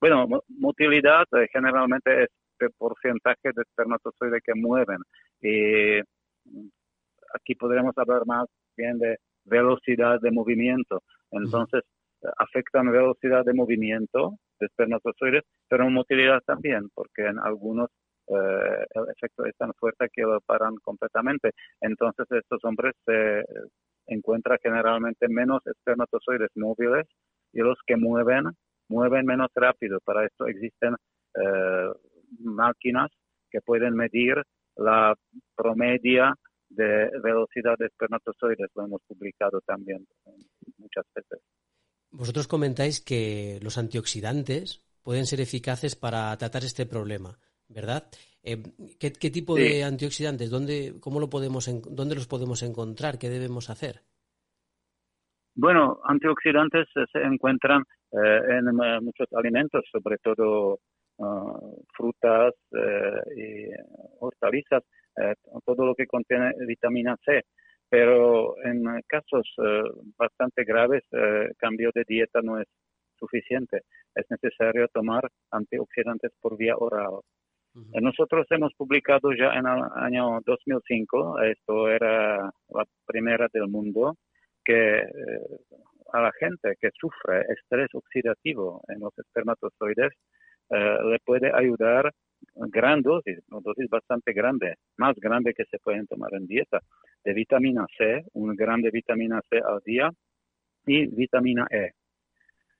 Bueno, motilidad generalmente es el porcentaje de espermatozoide que mueven. Y aquí podríamos hablar más bien de velocidad de movimiento. Entonces, afectan velocidad de movimiento de espermatozoides, pero motilidad también, porque en algunos eh, el efecto es tan fuerte que lo paran completamente. Entonces, estos hombres se encuentran generalmente menos espermatozoides móviles y los que mueven, mueven menos rápido. Para esto existen eh, máquinas que pueden medir la promedia de velocidad de espermatozoides, lo hemos publicado también muchas veces. Vosotros comentáis que los antioxidantes pueden ser eficaces para tratar este problema, ¿verdad? Eh, ¿qué, tipo de antioxidantes? ¿Dónde, cómo lo podemos, ¿Dónde los podemos encontrar? ¿Qué debemos hacer? Bueno, antioxidantes se encuentran eh, en eh, muchos alimentos, sobre todo ah, frutas y hortalizas, eh, todo lo que contiene vitamina C. Pero en casos eh, bastante graves, eh, cambio de dieta no es suficiente. Es necesario tomar antioxidantes por vía oral. Nosotros hemos publicado ya en el año 2005, esto era la primera del mundo, que a la gente que sufre estrés oxidativo en los espermatozoides le puede ayudar gran dosis, una dosis bastante grande, más grande que se pueden tomar en dieta, de vitamina C, un grande vitamina C al día y vitamina E.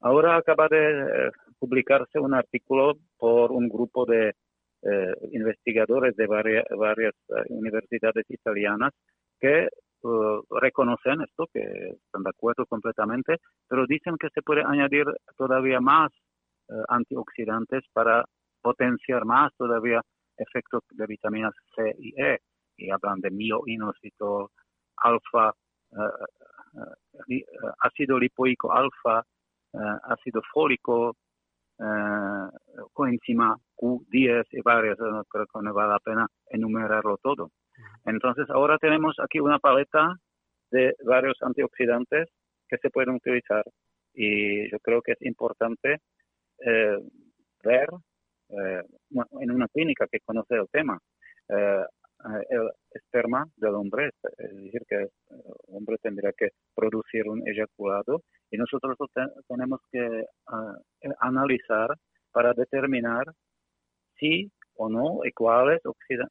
Ahora acaba de eh, publicarse un artículo por un grupo de eh, investigadores de varias, eh, universidades italianas que reconocen esto, que están de acuerdo completamente, pero dicen que se puede añadir todavía más antioxidantes para potenciar más todavía efectos de vitaminas C y E, y hablan de mioinosito, alfa, eh, ácido lipoico alfa, ácido fólico, coenzima Q10 y varias, creo que no vale la pena enumerarlo todo. Entonces, ahora tenemos aquí una paleta de varios antioxidantes que se pueden utilizar. Y yo creo que es importante ver eh, en una clínica que conoce el tema, eh, el esperma del hombre, es decir, que el hombre tendría que producir un eyaculado y nosotros tenemos que eh, analizar para determinar si o no y cuáles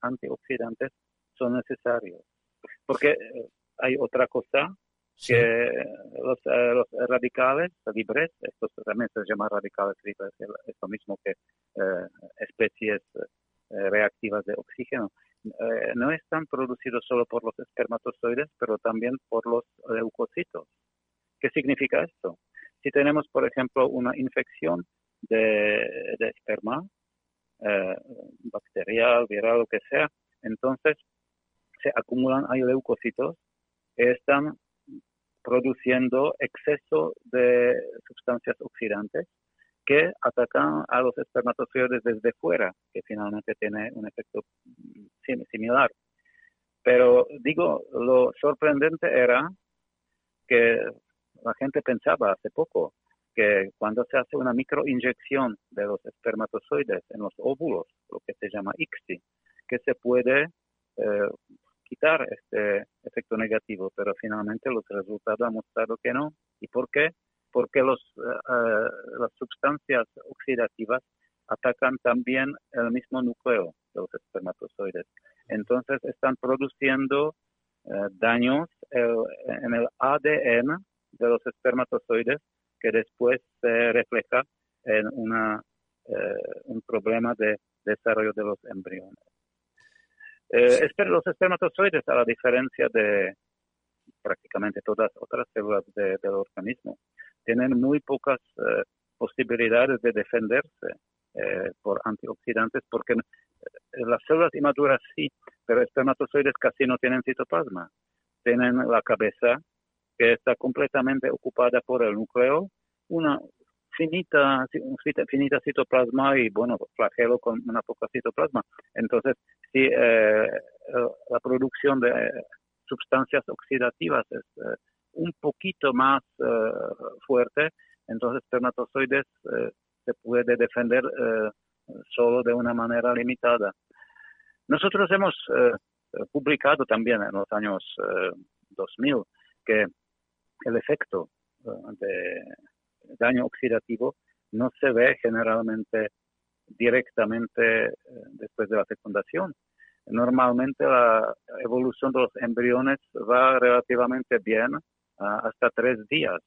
antioxidantes son necesarios. Porque hay otra cosa que los, eh, radicales libres, estos también se llaman radicales libres, es lo mismo que eh, especies eh, reactivas de oxígeno, no están producidos solo por los espermatozoides, pero también por los leucocitos. ¿Qué significa esto? Si tenemos, por ejemplo, una infección de, de esperma, bacterial, viral, lo que sea, entonces se acumulan ahí leucocitos que están produciendo exceso de sustancias oxidantes que atacan a los espermatozoides desde fuera, que finalmente tiene un efecto similar. Pero digo, lo sorprendente era que la gente pensaba hace poco que cuando se hace una microinyección de los espermatozoides en los óvulos, lo que se llama ICSI, que se puede eh, quitar este efecto negativo, pero finalmente los resultados han mostrado que no. ¿Y por qué? Porque los, eh, las sustancias oxidativas atacan también el mismo núcleo de los espermatozoides. Entonces están produciendo eh, daños en el ADN de los espermatozoides que después se refleja en una, un problema de desarrollo de los embriones. Eh, los espermatozoides, a la diferencia de prácticamente todas otras células del organismo, tienen muy pocas eh, posibilidades de defenderse eh, por antioxidantes porque las células inmaduras sí, pero espermatozoides casi no tienen citoplasma. Tienen la cabeza que está completamente ocupada por el núcleo, una finita, finita citoplasma y, bueno, flagelo con una poca citoplasma. Entonces, si eh, la producción de sustancias oxidativas es eh, un poquito más eh, fuerte, entonces espermatozoides se puede defender solo de una manera limitada. Nosotros hemos publicado también en los años 2000 que el efecto de daño oxidativo no se ve generalmente directamente después de la fecundación. Normalmente la evolución de los embriones va relativamente bien hasta tres días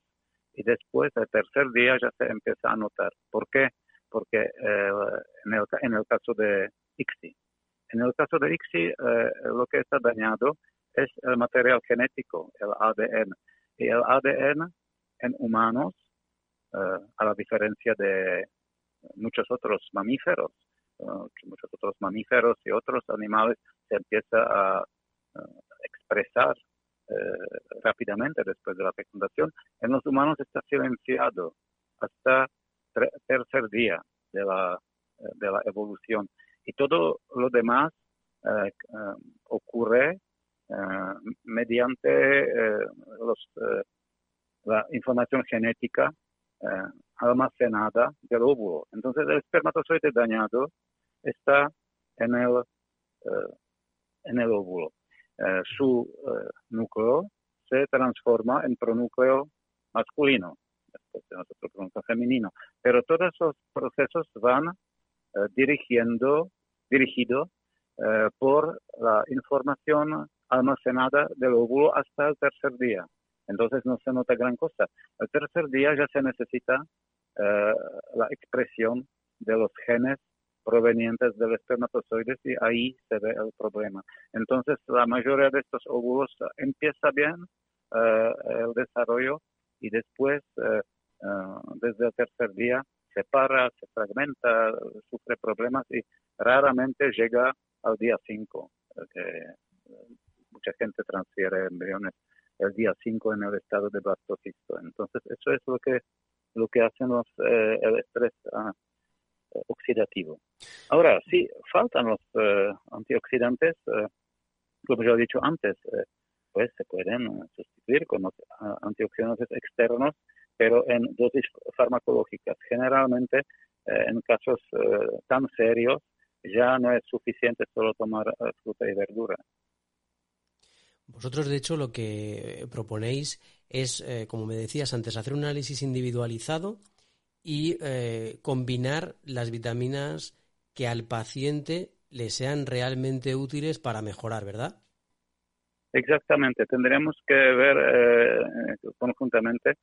y después del tercer día ya se empieza a notar. ¿Por qué? Porque eh, en, el, el, caso de ICSI, en el caso de ICSI lo que está dañado es el material genético, el ADN y el ADN en humanos, eh, a la diferencia de muchos otros mamíferos, eh, muchos otros mamíferos y otros animales, se empieza a expresar eh, rápidamente después de la fecundación. En los humanos está silenciado hasta tercer día de la, de la evolución. Y todo lo demás ocurre eh, mediante eh, los, eh, la información genética almacenada del óvulo. Entonces el espermatozoide dañado está en el, en el óvulo. su núcleo se transforma en pronúcleo masculino, después de nuestro pronúcleo femenino. Pero todos esos procesos van dirigiendo, dirigidos por la información almacenada del óvulo hasta el tercer día. Entonces no se nota gran cosa. El tercer día ya se necesita eh, la expresión de los genes provenientes del espermatozoide y ahí se ve el problema. Entonces la mayoría de estos óvulos empieza bien eh, el desarrollo y después, eh, desde el tercer día, se para, se fragmenta, sufre problemas y raramente llega al día 5, mucha gente transfiere embriones el día 5 en el estado de blastocisto. Entonces, eso es lo que, lo que hacen los, eh, el estrés ah, oxidativo. Ahora, sí, faltan los eh, antioxidantes, eh, como ya he dicho antes, pues se pueden sustituir con los antioxidantes externos, pero en dosis farmacológicas. Generalmente, en casos tan serios, ya no es suficiente solo tomar fruta y verdura. Vosotros, de hecho, lo que proponéis es, eh, como me decías antes, hacer un análisis individualizado y eh, combinar las vitaminas que al paciente le sean realmente útiles para mejorar, ¿verdad? Exactamente. Tendríamos que ver eh, conjuntamente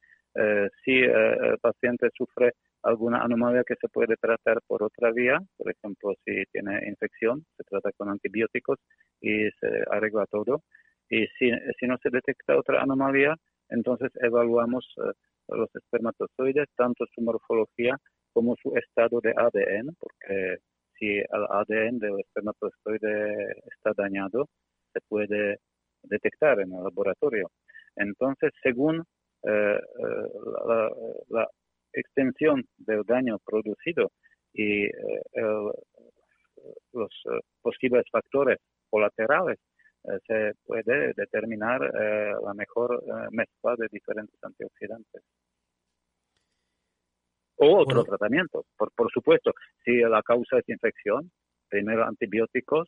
si el paciente sufre alguna anomalía que se puede tratar por otra vía, por ejemplo, si tiene infección, se trata con antibióticos y se arregla todo y si, si no se detecta otra anomalía, entonces evaluamos eh, los espermatozoides, tanto su morfología como su estado de ADN, porque si el ADN del espermatozoide está dañado, se puede detectar en el laboratorio. Entonces, según eh, eh, la, extensión del daño producido y los posibles factores colaterales se puede determinar la mejor mezcla de diferentes antioxidantes. O otro tratamiento, por, por supuesto. Si la causa es infección, primero antibióticos,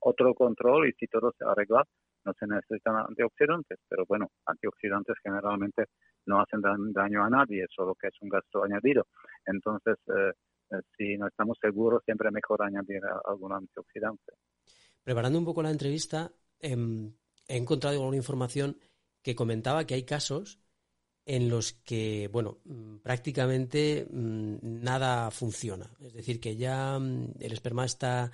otro control y si todo se arregla, no se necesitan antioxidantes. Pero bueno, antioxidantes generalmente no hacen daño a nadie, solo que es un gasto añadido. Entonces, eh, eh, si no estamos seguros, siempre mejor añadir algún antioxidante. Preparando un poco la entrevista, em, he encontrado alguna información que comentaba que hay casos en los que, bueno, mm, prácticamente mm, nada funciona. Es decir, que ya mm, el esperma está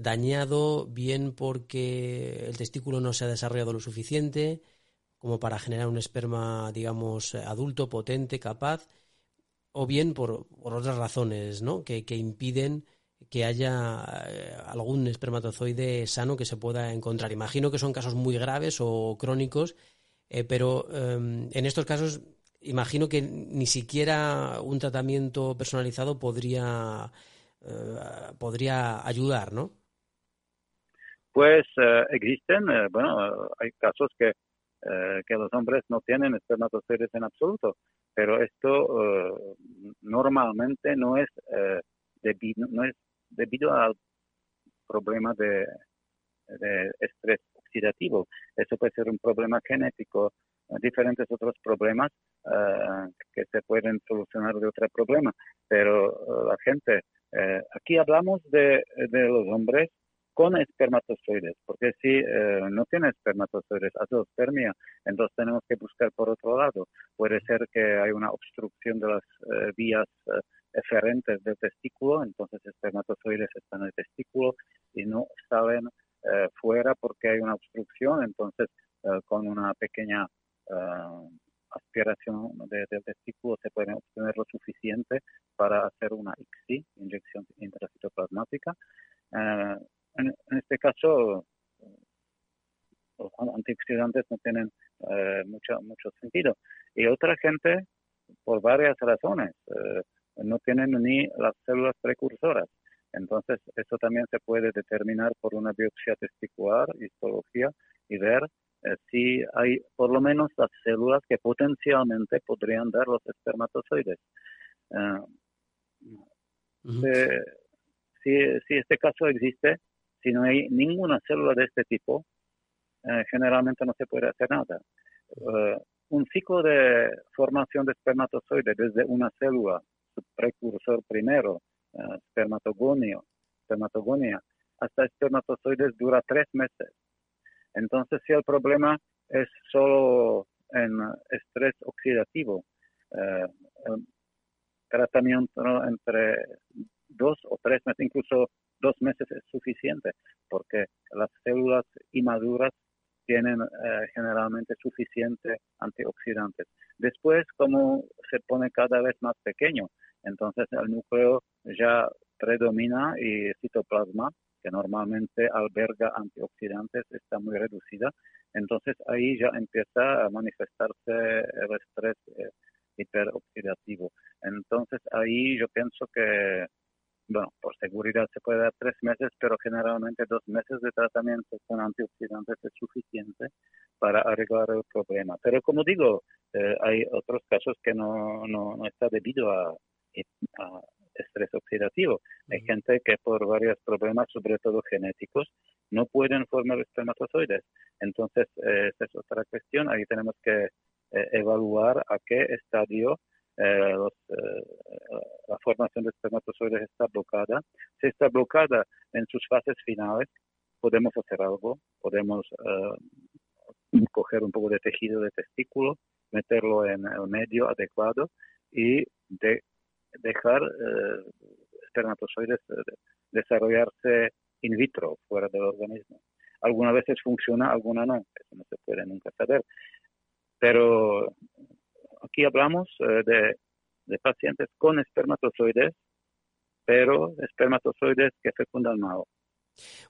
dañado bien porque el testículo no se ha desarrollado lo suficiente como para generar un esperma, digamos, adulto, potente, capaz, o bien por, otras razones, ¿no? Que, impiden que haya eh, algún espermatozoide sano que se pueda encontrar. Imagino que son casos muy graves o crónicos, eh, pero em, en estos casos imagino que ni siquiera un tratamiento personalizado podría, eh, podría ayudar, ¿no? Pues eh, existen, bueno, hay casos que, que los hombres no tienen espermatozoides en absoluto, pero esto normalmente no es, debido, no es debido al problema de estrés oxidativo. Eso puede ser un problema genético, diferentes otros problemas que se pueden solucionar de otro problema. Pero la gente, aquí hablamos de, de los hombres con espermatozoides, porque si eh, no tiene espermatozoides, azoospermia, entonces tenemos que buscar por otro lado. Puede ser que hay una obstrucción de las eh, vías eh, eferentes del testículo, entonces espermatozoides están en el testículo y no salen fuera porque hay una obstrucción, entonces con una pequeña aspiración del testículo se puede obtener lo suficiente para hacer una ICSI, inyección intracitoplasmática. En, este caso, los antioxidantes no tienen eh, mucho, mucho sentido. Y otra gente, por varias razones, eh, no tienen ni las células precursoras. Entonces, eso también se puede determinar por una biopsia testicular, histología, y ver eh, si hay por lo menos las células que potencialmente podrían dar los espermatozoides. si, si este caso existe, si no hay ninguna célula de este tipo, eh, generalmente no se puede hacer nada. Eh, un ciclo de formación de espermatozoides desde una célula, su precursor primero, uh, espermatogonio, espermatogonia, hasta espermatozoides dura tres meses. Entonces, si el problema es solo en estrés oxidativo, el tratamiento entre dos o tres meses, incluso dos meses es suficiente porque las células inmaduras tienen eh, generalmente suficiente antioxidantes. Después, como se pone cada vez más pequeño, entonces el núcleo ya predomina y citoplasma, que normalmente alberga antioxidantes, está muy reducida. Entonces ahí ya empieza a manifestarse el estrés eh, hiperoxidativo. Entonces ahí yo pienso que bueno, por seguridad se puede dar tres meses, pero generalmente dos meses de tratamiento con antioxidantes es suficiente para arreglar el problema. Pero como digo, eh, hay otros casos que no, no, no está debido a, estrés oxidativo. Hay gente que por varios problemas, sobre todo genéticos, no pueden formar espermatozoides. Entonces, eh, esa es otra cuestión. Ahí tenemos que eh, evaluar a qué estadio eh, eh, la formación de espermatozoides está bloqueada. Si está bloqueada en sus fases finales, podemos hacer algo, podemos coger un poco de tejido de testículo, meterlo en el medio adecuado y de, dejar espermatozoides desarrollarse in vitro, fuera del organismo. Algunas veces funciona, algunas no, eso no se puede nunca saber. Pero aquí hablamos eh, de, pacientes con espermatozoides, pero espermatozoides que fecundan mal.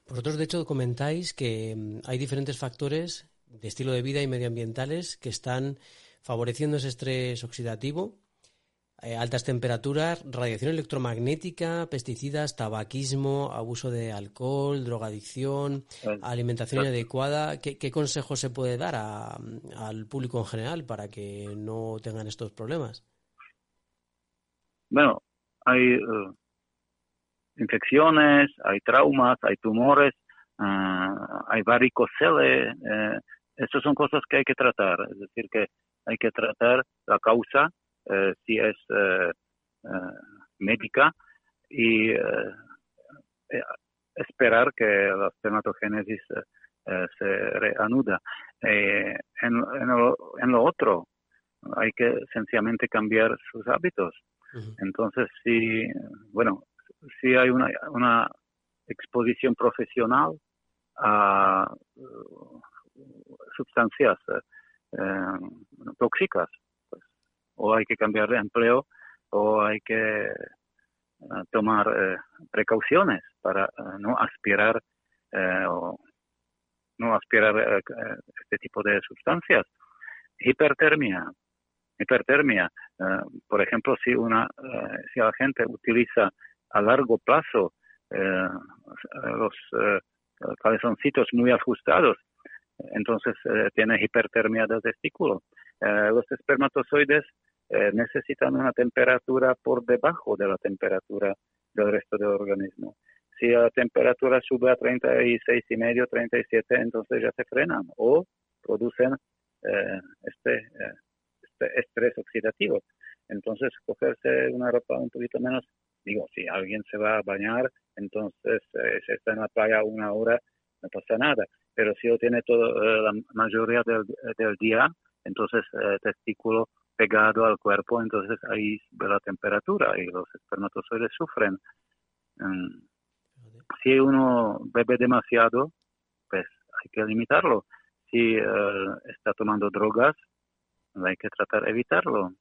Vosotros, de hecho, comentáis que mm, hay diferentes factores de estilo de vida y medioambientales que están favoreciendo ese estrés oxidativo. Eh, altas temperaturas, radiación electromagnética, pesticidas, tabaquismo, abuso de alcohol, drogadicción, alimentación inadecuada. ¿Qué, ¿Qué, consejo se puede dar al público en general para que no tengan estos problemas? Bueno, hay eh, infecciones, hay traumas, hay tumores, uh, hay varicocele. Eh, estas son cosas que hay que tratar. Es decir, que hay que tratar la causa eh, si es eh, eh, médica y esperar que la espermatogénesis se reanuda. En, en, lo, en, lo, otro, hay que sencillamente cambiar sus hábitos. Entonces, si, bueno, si hay una, una exposición profesional a sustancias tóxicas, o hay que cambiar de empleo o hay que eh, tomar eh, precauciones para eh, no aspirar o no aspirar este tipo de sustancias. Hipertermia. Hipertermia. por ejemplo, si una si la gente utiliza a largo plazo los calzoncitos muy ajustados, entonces tiene hipertermia del testículo. los espermatozoides eh, necesitan una temperatura por debajo de la temperatura del resto del organismo. Si la temperatura sube a 36 y medio, 37, entonces ya se frenan o producen eh, este, eh, este estrés oxidativo. Entonces, cogerse una ropa un poquito menos, digo, si alguien se va a bañar, entonces si está en la playa una hora, no pasa nada. Pero si lo tiene todo, la mayoría del, del día, entonces el testículo pegado al cuerpo, entonces ahí ve la temperatura y los espermatozoides sufren. Mm, si uno bebe demasiado, pues hay que limitarlo. Si eh, está tomando drogas, hay que tratar de evitarlo.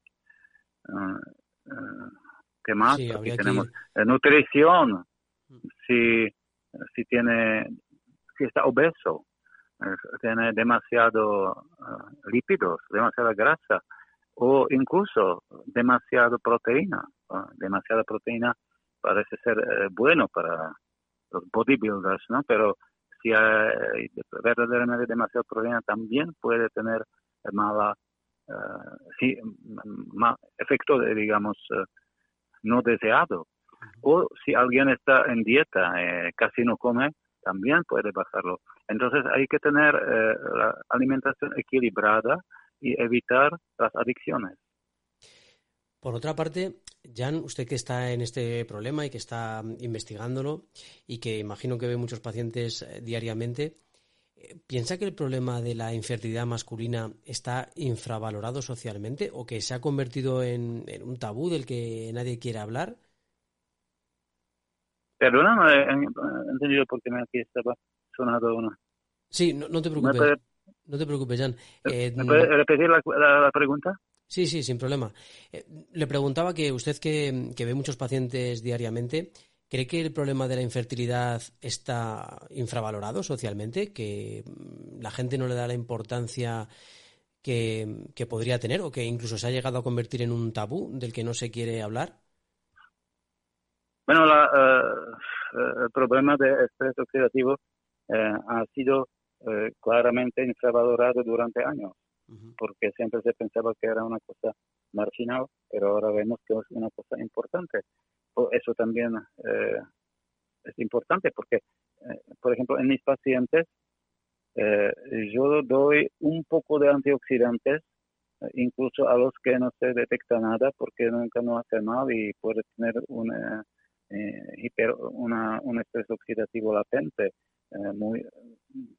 Eh, eh, ¿Qué más? Aquí tenemos nutrición. Mm. Si, si tiene, si está obeso, tiene demasiado lípidos, demasiada grasa, o incluso demasiada proteína. Demasiada proteína parece ser eh, bueno para los bodybuilders, ¿no? Pero si hay verdaderamente demasiada proteína también puede tener mala, uh, sí, mal efecto, de, digamos, uh, no deseado. O si alguien está en dieta, eh, casi no come, también puede bajarlo. Entonces hay que tener la alimentación equilibrada y evitar las adicciones. Por otra parte, Jan, usted que está en este problema y que está investigándolo y que imagino que ve muchos pacientes eh, diariamente, eh, ¿piensa que el problema de la infertilidad masculina está infravalorado socialmente o que se ha convertido en, un tabú del que nadie quiere hablar? Perdona, no he entendido porque me aquí estaba sonado una. Sí, no, te preocupes. No te preocupes, Jan. Eh, ¿Me puede repetir la, pregunta? Sí, sí, sin problema. Eh, le preguntaba que usted que, ve muchos pacientes diariamente, ¿cree que el problema de la infertilidad está infravalorado socialmente? ¿Que mm, la gente no le da la importancia que, podría tener o que incluso se ha llegado a convertir en un tabú del que no se quiere hablar? Bueno, eh, el problema de estrés oxidativo ha sido eh, claramente infravalorado durante años, porque siempre se pensaba que era una cosa marginal, pero ahora vemos que es una cosa importante. Eso también eh, es importante porque, eh, por ejemplo, en mis pacientes, yo doy un poco de antioxidantes incluso a los que no se detecta nada porque nunca no hace mal y puede tener una, hiper, una, un estrés oxidativo latente. Muy,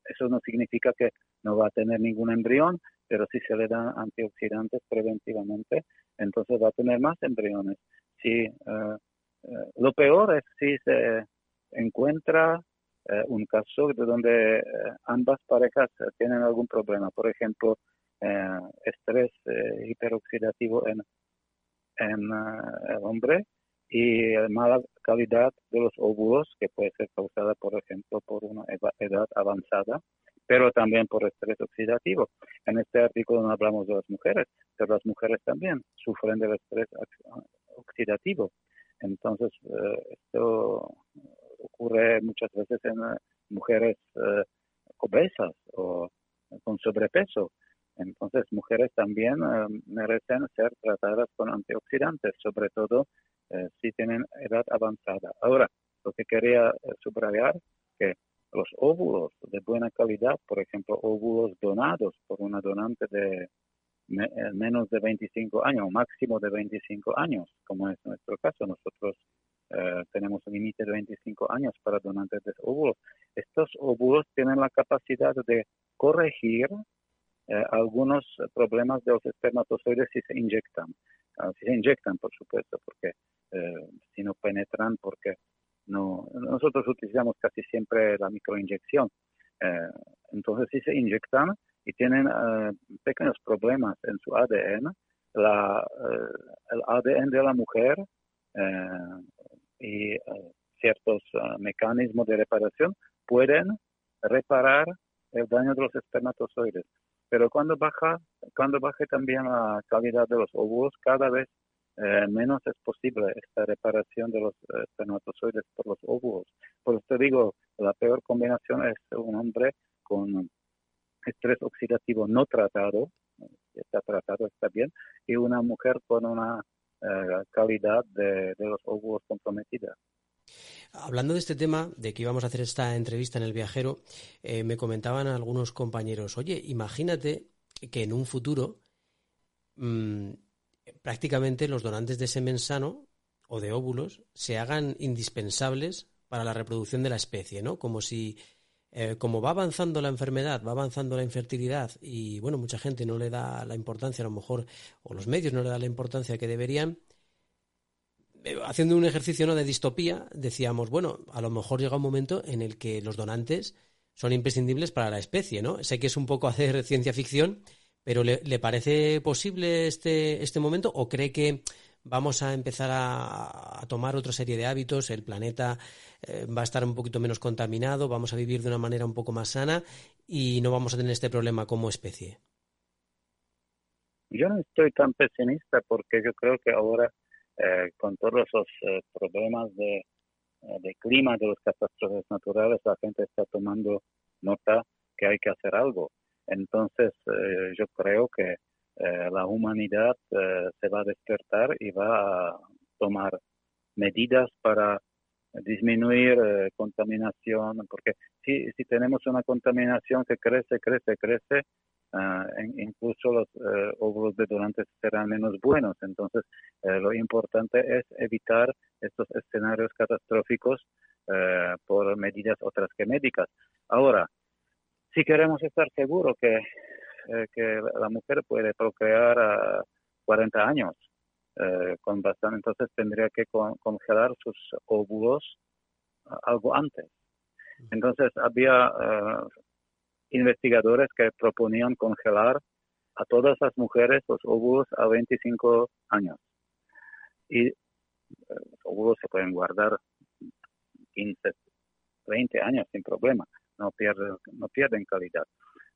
eso no significa que no va a tener ningún embrión, pero si se le dan antioxidantes preventivamente, entonces va a tener más embriones. Si, eh, eh, lo peor es si se encuentra eh, un caso de donde ambas parejas tienen algún problema, por ejemplo, estrés hiperoxidativo en, en el hombre y mala calidad de los óvulos, que puede ser causada, por ejemplo, por una edad avanzada, pero también por estrés oxidativo. En este artículo no hablamos de las mujeres, pero las mujeres también sufren del estrés oxidativo. Entonces, esto ocurre muchas veces en mujeres obesas o con sobrepeso. Entonces, mujeres también merecen ser tratadas con antioxidantes, sobre todo si tienen edad avanzada. Ahora, lo que quería subrayar que los óvulos de buena calidad, por ejemplo, óvulos donados por una donante de eh, menos de 25 años, máximo de 25 años, como es nuestro caso. Nosotros eh, tenemos un límite de 25 años para donantes de óvulos. Estos óvulos tienen la capacidad de corregir eh, algunos problemas de los espermatozoides si se inyectan. Ah, si se inyectan, por supuesto, porque si no penetran, porque no, nosotros utilizamos casi siempre la microinyección. Eh, entonces, si se inyectan y tienen eh, pequeños problemas en su ADN, la, eh, el ADN de la mujer y ciertos mecanismos de reparación pueden reparar el daño de los espermatozoides. Pero cuando baja, cuando baje también la calidad de los óvulos, cada vez eh, menos es posible esta reparación de los eh, espermatozoides por los óvulos. Por eso digo, la peor combinación es un hombre con estrés oxidativo no tratado, está tratado, está bien, y una mujer con una eh, calidad de, los óvulos comprometida. Hablando de este tema, de que íbamos a hacer esta entrevista en el viajero, me comentaban algunos compañeros, oye, imagínate que en un futuro mm, prácticamente los donantes de semen sano o de óvulos se hagan indispensables para la reproducción de la especie, ¿no? Como si, eh, como va avanzando la enfermedad, va avanzando la infertilidad y, bueno, mucha gente no le da la importancia, a lo mejor, o los medios no le dan la importancia que deberían, eh, haciendo un ejercicio ¿no? de distopía, decíamos, bueno, a lo mejor llega un momento en el que los donantes son imprescindibles para la especie, ¿no? Sé que es un poco hacer <laughs> ciencia ficción, pero ¿le, parece posible este, este momento o cree que vamos a empezar a, tomar otra serie de hábitos, el planeta eh, va a estar un poquito menos contaminado, vamos a vivir de una manera un poco más sana y no vamos a tener este problema como especie? Yo no estoy tan pesimista porque yo creo que ahora eh, con todos esos eh, problemas de, de clima, de las catástrofes naturales, la gente está tomando nota que hay que hacer algo. Entonces, eh, yo creo que eh, la humanidad eh, se va a despertar y va a tomar medidas para disminuir contaminación, porque si, si tenemos una contaminación que crece, crece, crece, incluso los óvulos de donantes serán menos buenos. Entonces, lo importante es evitar estos escenarios catastróficos por medidas otras que médicas. Ahora, si queremos estar seguros que, eh, que la mujer puede procrear a 40 años eh, con bastante, entonces tendría que congelar sus óvulos algo antes. Entonces había eh, investigadores que proponían congelar a todas las mujeres los óvulos a 25 años. Y los óvulos se pueden guardar 15, 20 años sin problema no pierden, no pierden calidad.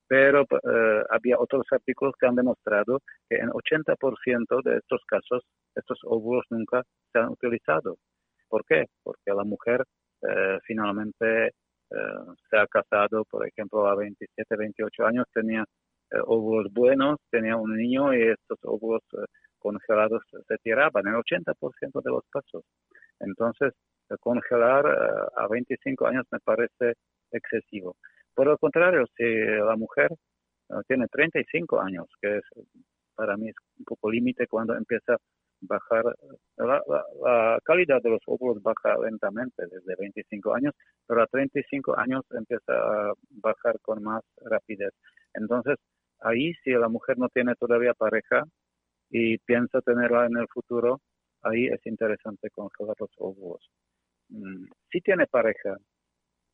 Pero eh, había otros artículos que han demostrado que en 80% de estos casos estos óvulos nunca se han utilizado. ¿Por qué? Porque la mujer eh, finalmente eh, se ha casado, por ejemplo, a 27, 28 años, tenía óvulos buenos, tenía un niño y estos óvulos congelados se tiraban en 80% de los casos. Entonces, congelar a 25 años me parece excesivo. Por el contrario, si la mujer eh, tiene 35 años, que es para mí es un poco límite cuando empieza a bajar, la, calidad de los óvulos baja lentamente desde 25 años, pero a 35 años empieza a bajar con más rapidez. Entonces, ahí si la mujer no tiene todavía pareja y piensa tenerla en el futuro, ahí es interesante congelar los óvulos. Mm, si tiene pareja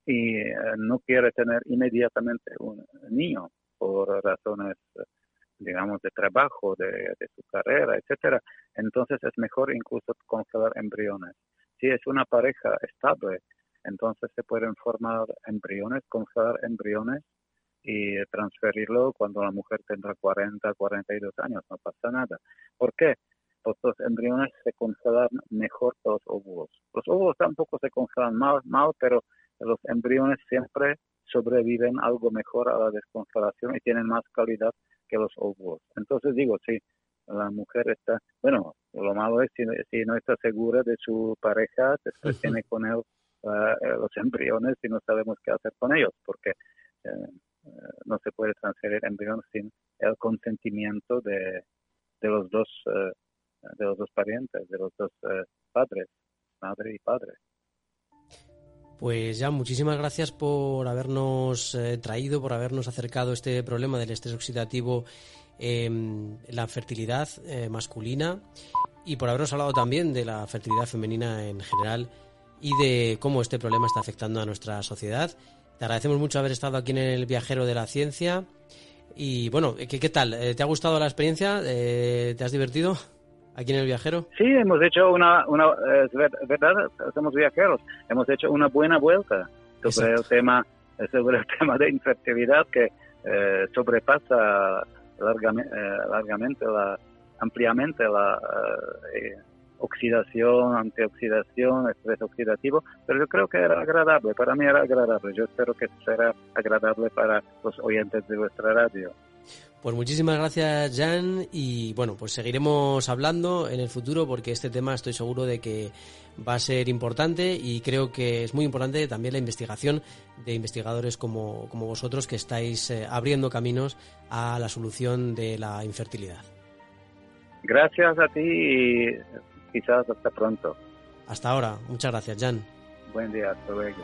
y eh, no quiere tener inmediatamente un niño por razones, digamos, de trabajo, de, su carrera, etcétera, entonces es mejor incluso congelar embriones. Si es una pareja estable, entonces se pueden formar embriones, congelar embriones y transferirlo cuando la mujer tendrá 40, 42 años, no pasa nada. ¿Por qué? pues los embriones se congelan mejor que los óvulos. Los óvulos tampoco se congelan mal, mal, pero los embriones siempre sobreviven algo mejor a la descongelación y tienen más calidad que los óvulos. Entonces digo, si la mujer está, bueno, lo malo es si, no está segura de su pareja, después tiene con él eh, los embriones y no sabemos qué hacer con ellos, porque eh, eh, no se puede transferir embriones sin el consentimiento de, de los dos de los dos parientes, de los dos padres, madre y padre. Pues ya, muchísimas gracias por habernos traído, por habernos acercado este problema del estrés oxidativo en la fertilidad masculina y por habernos hablado también de la fertilidad femenina en general y de cómo este problema está afectando a nuestra sociedad. Te agradecemos mucho haber estado aquí en el Viajero de la Ciencia. Y bueno, ¿qué, tal? Eh, ¿Te ha gustado la experiencia? Eh, ¿Te has divertido aquí en el Viajero? Sí, hemos hecho una, una es verdad, somos viajeros, hemos hecho una buena vuelta sobre el tema sobre el <laughs> tema de infertilidad que eh, sobrepasa largamente, largamente la, ampliamente la oxidación, antioxidación, estrés oxidativo, pero yo creo que era agradable, para mí era agradable, yo espero que será agradable para los oyentes de vuestra radio. Pues muchísimas gracias, Jan. Y bueno, pues seguiremos hablando en el futuro porque este tema estoy seguro de que va a ser importante y creo que es muy importante también la investigación de investigadores como, como vosotros que estáis eh, abriendo caminos a la solución de la infertilidad. Gracias a ti y quizás hasta pronto. Hasta ahora. Muchas gracias, Jan. Buen día. Hasta luego.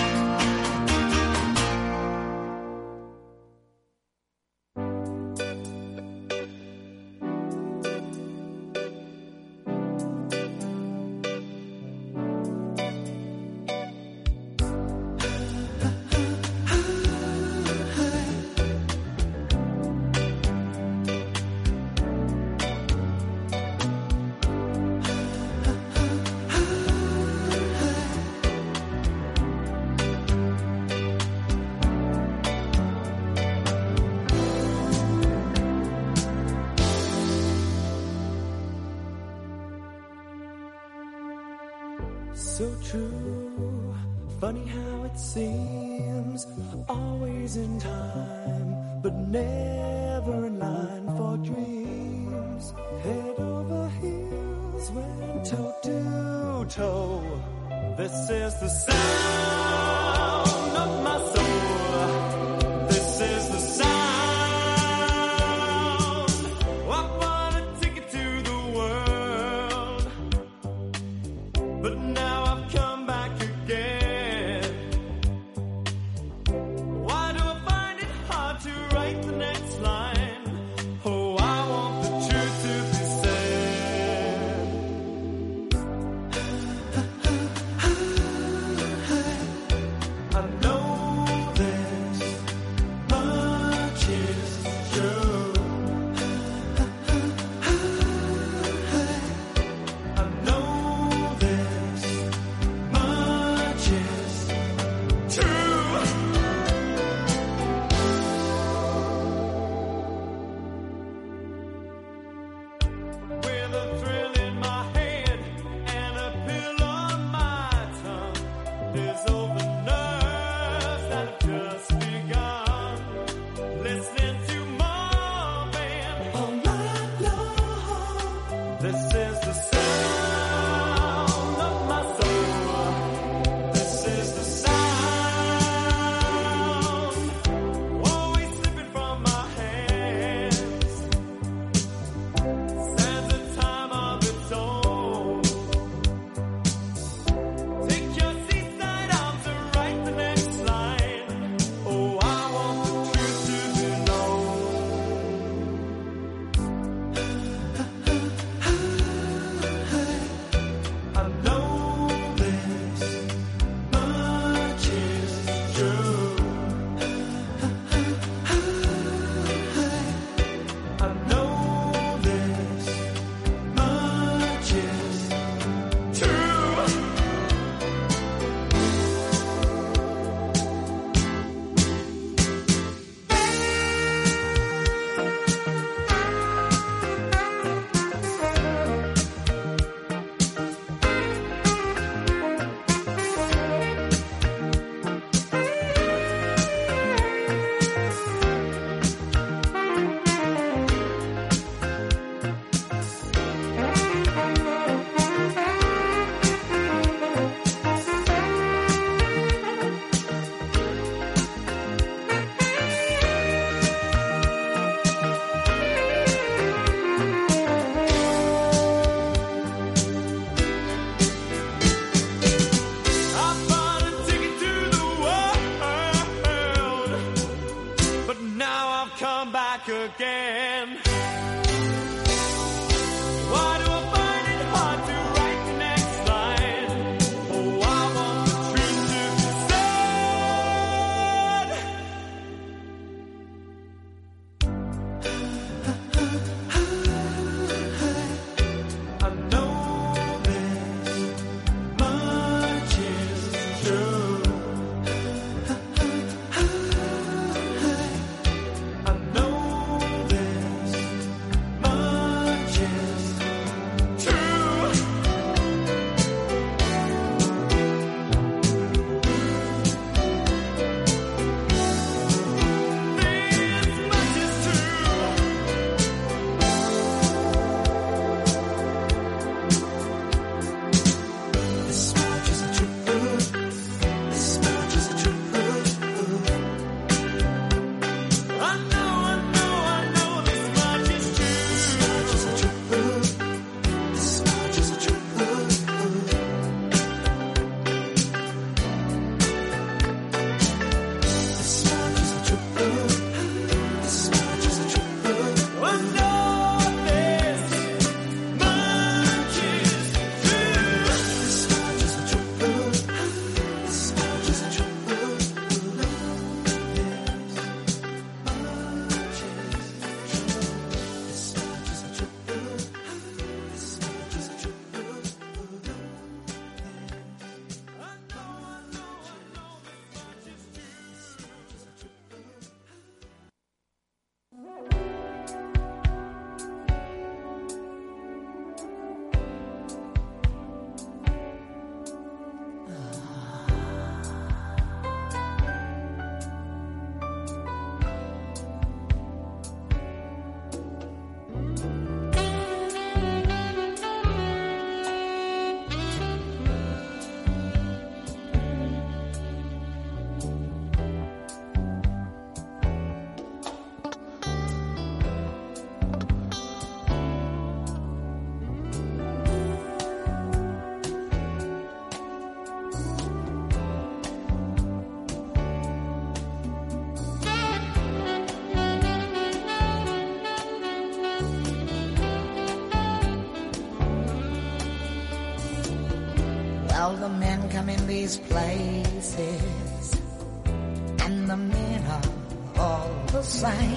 these places, and the men are all the same.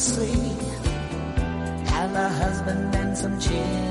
sleigh, have a husband and some children.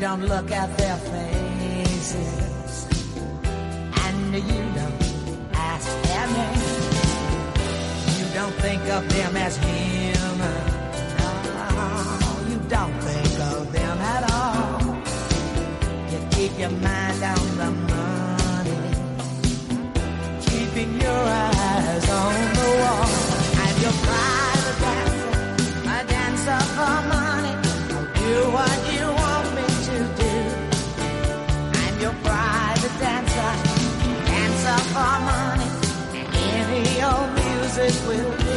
don't look at their faces, and you don't ask their name. You don't think of them as human. No, you don't think of them at all. You keep your mind on the money, keeping your eyes on the wall, and your private dancer, a dancer for money. Do what it will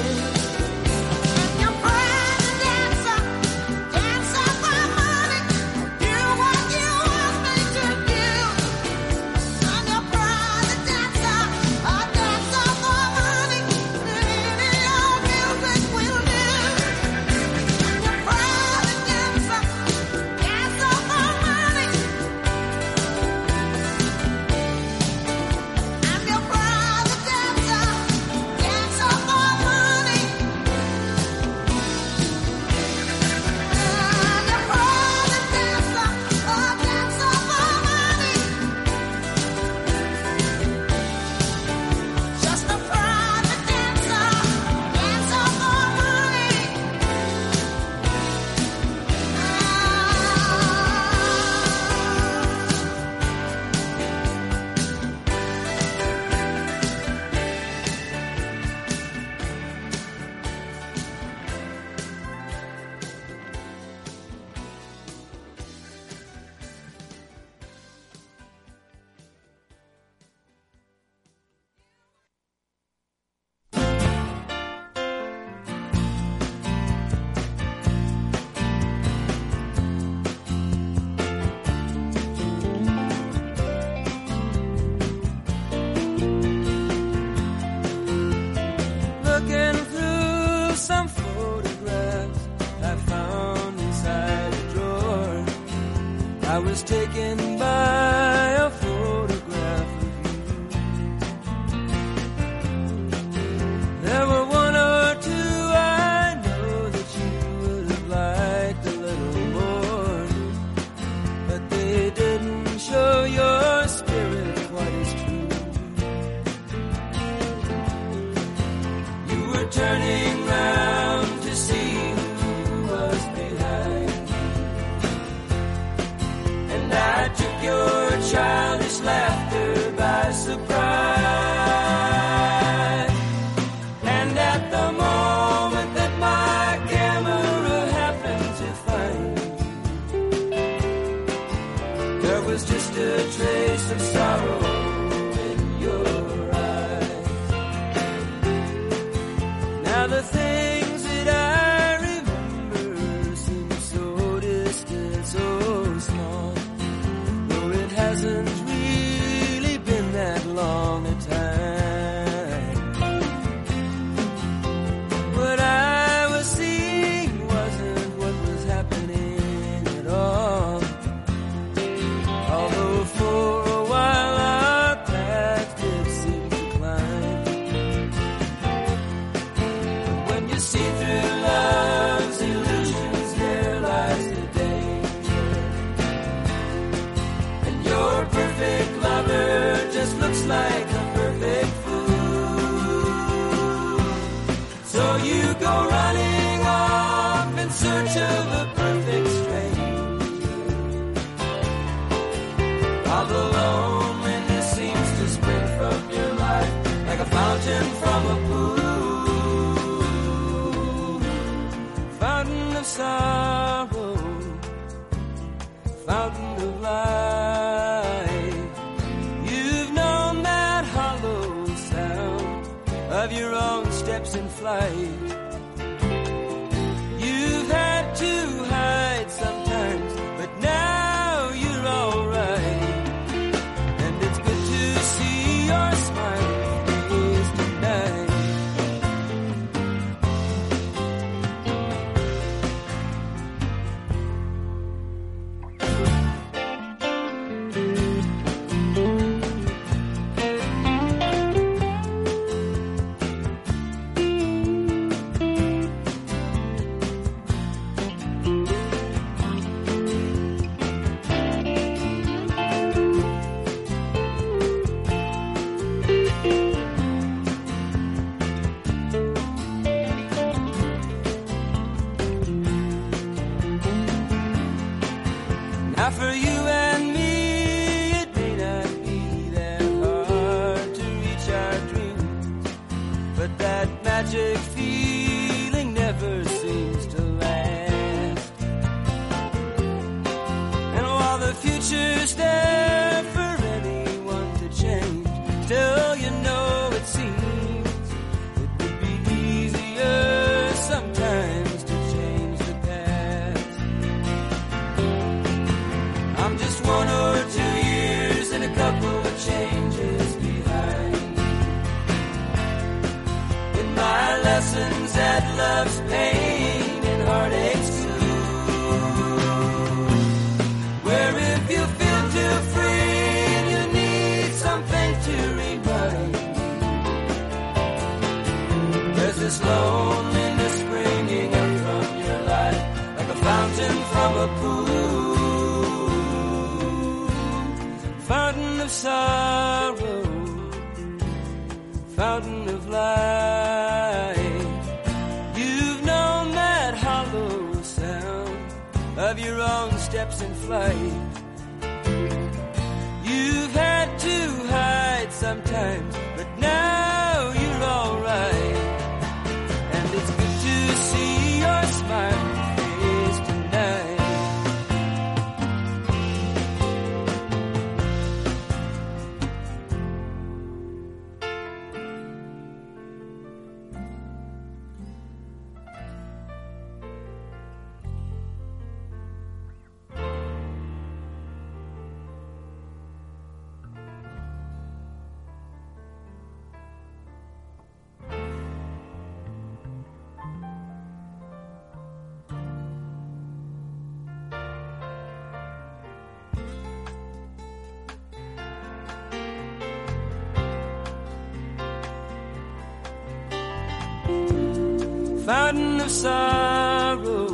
fountain of sorrow,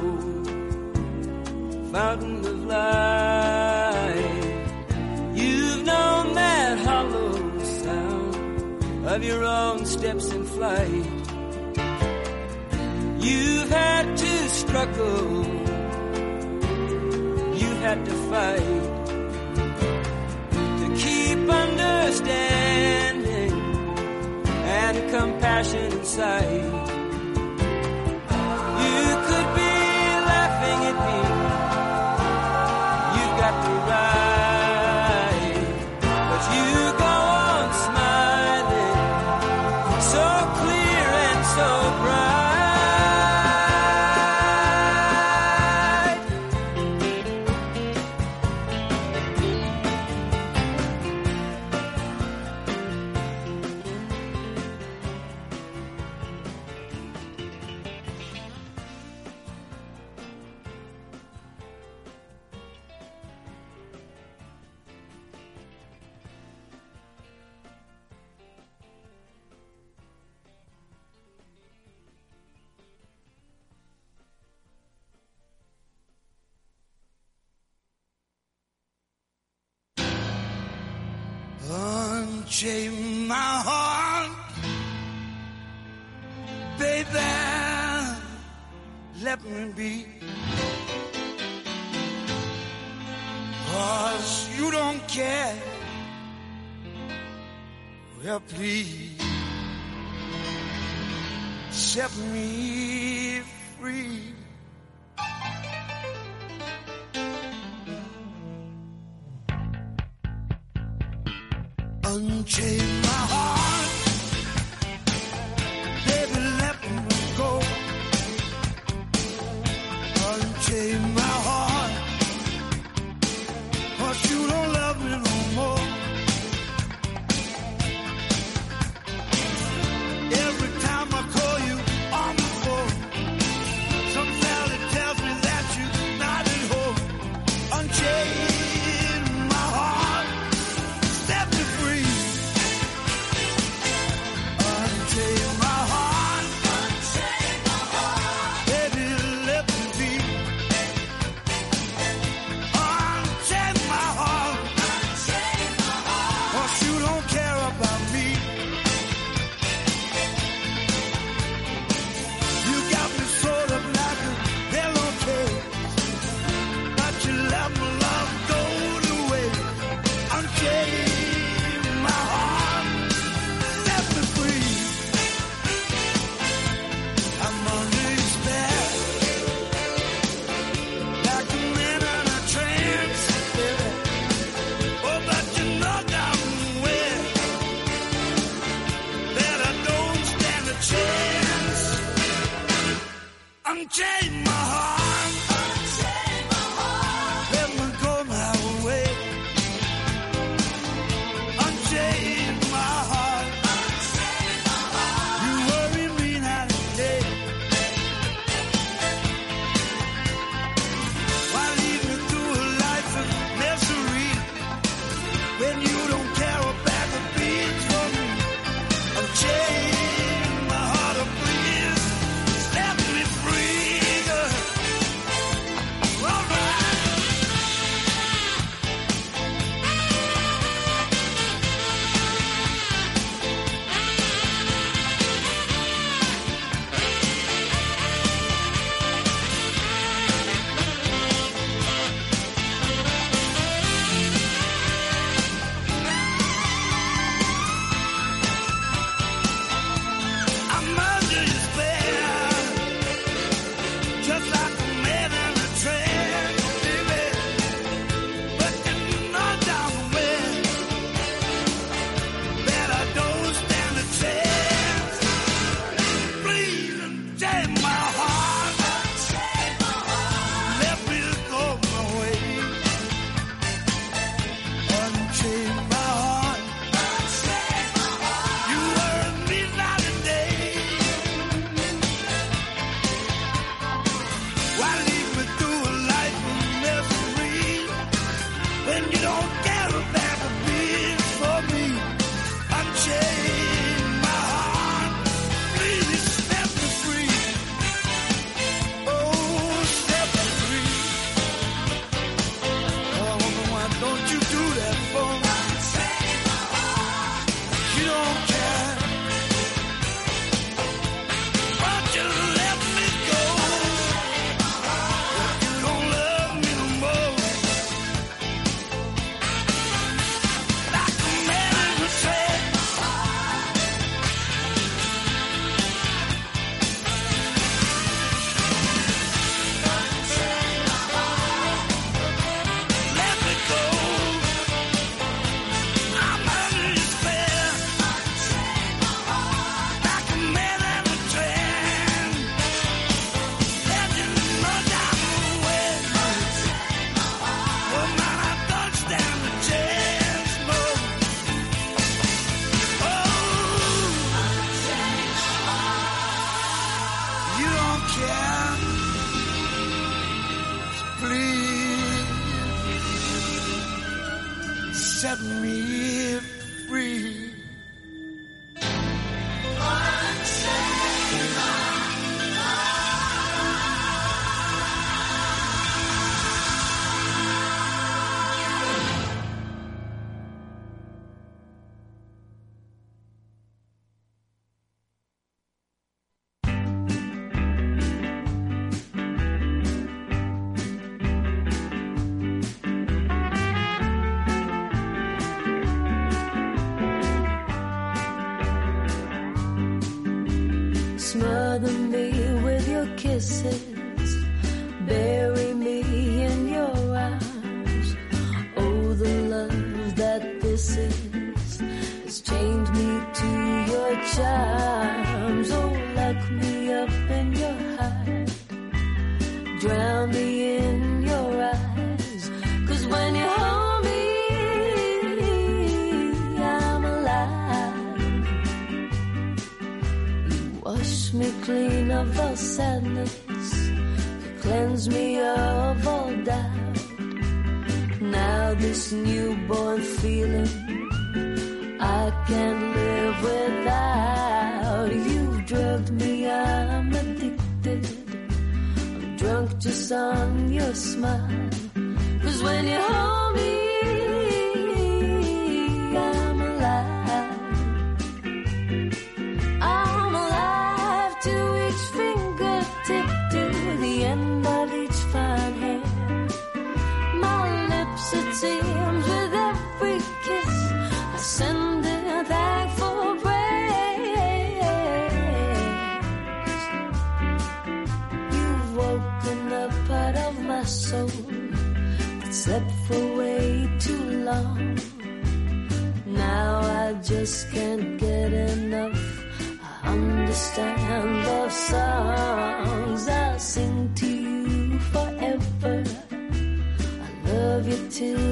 fountain of life. You've known that hollow sound of your own steps in flight. You've had to struggle, you've had to fight to keep understanding and compassion inside. my heart. charms. Oh, lock me up in your heart. Drown me in your eyes. Cause when you hold me, I'm alive. You wash me clean of all sadness. You cleanse me of all doubt. Now this newborn feeling I can't live without just on your smile. Cause when you're home, just can't get enough. I understand love songs. I'll sing to you forever. I love you too.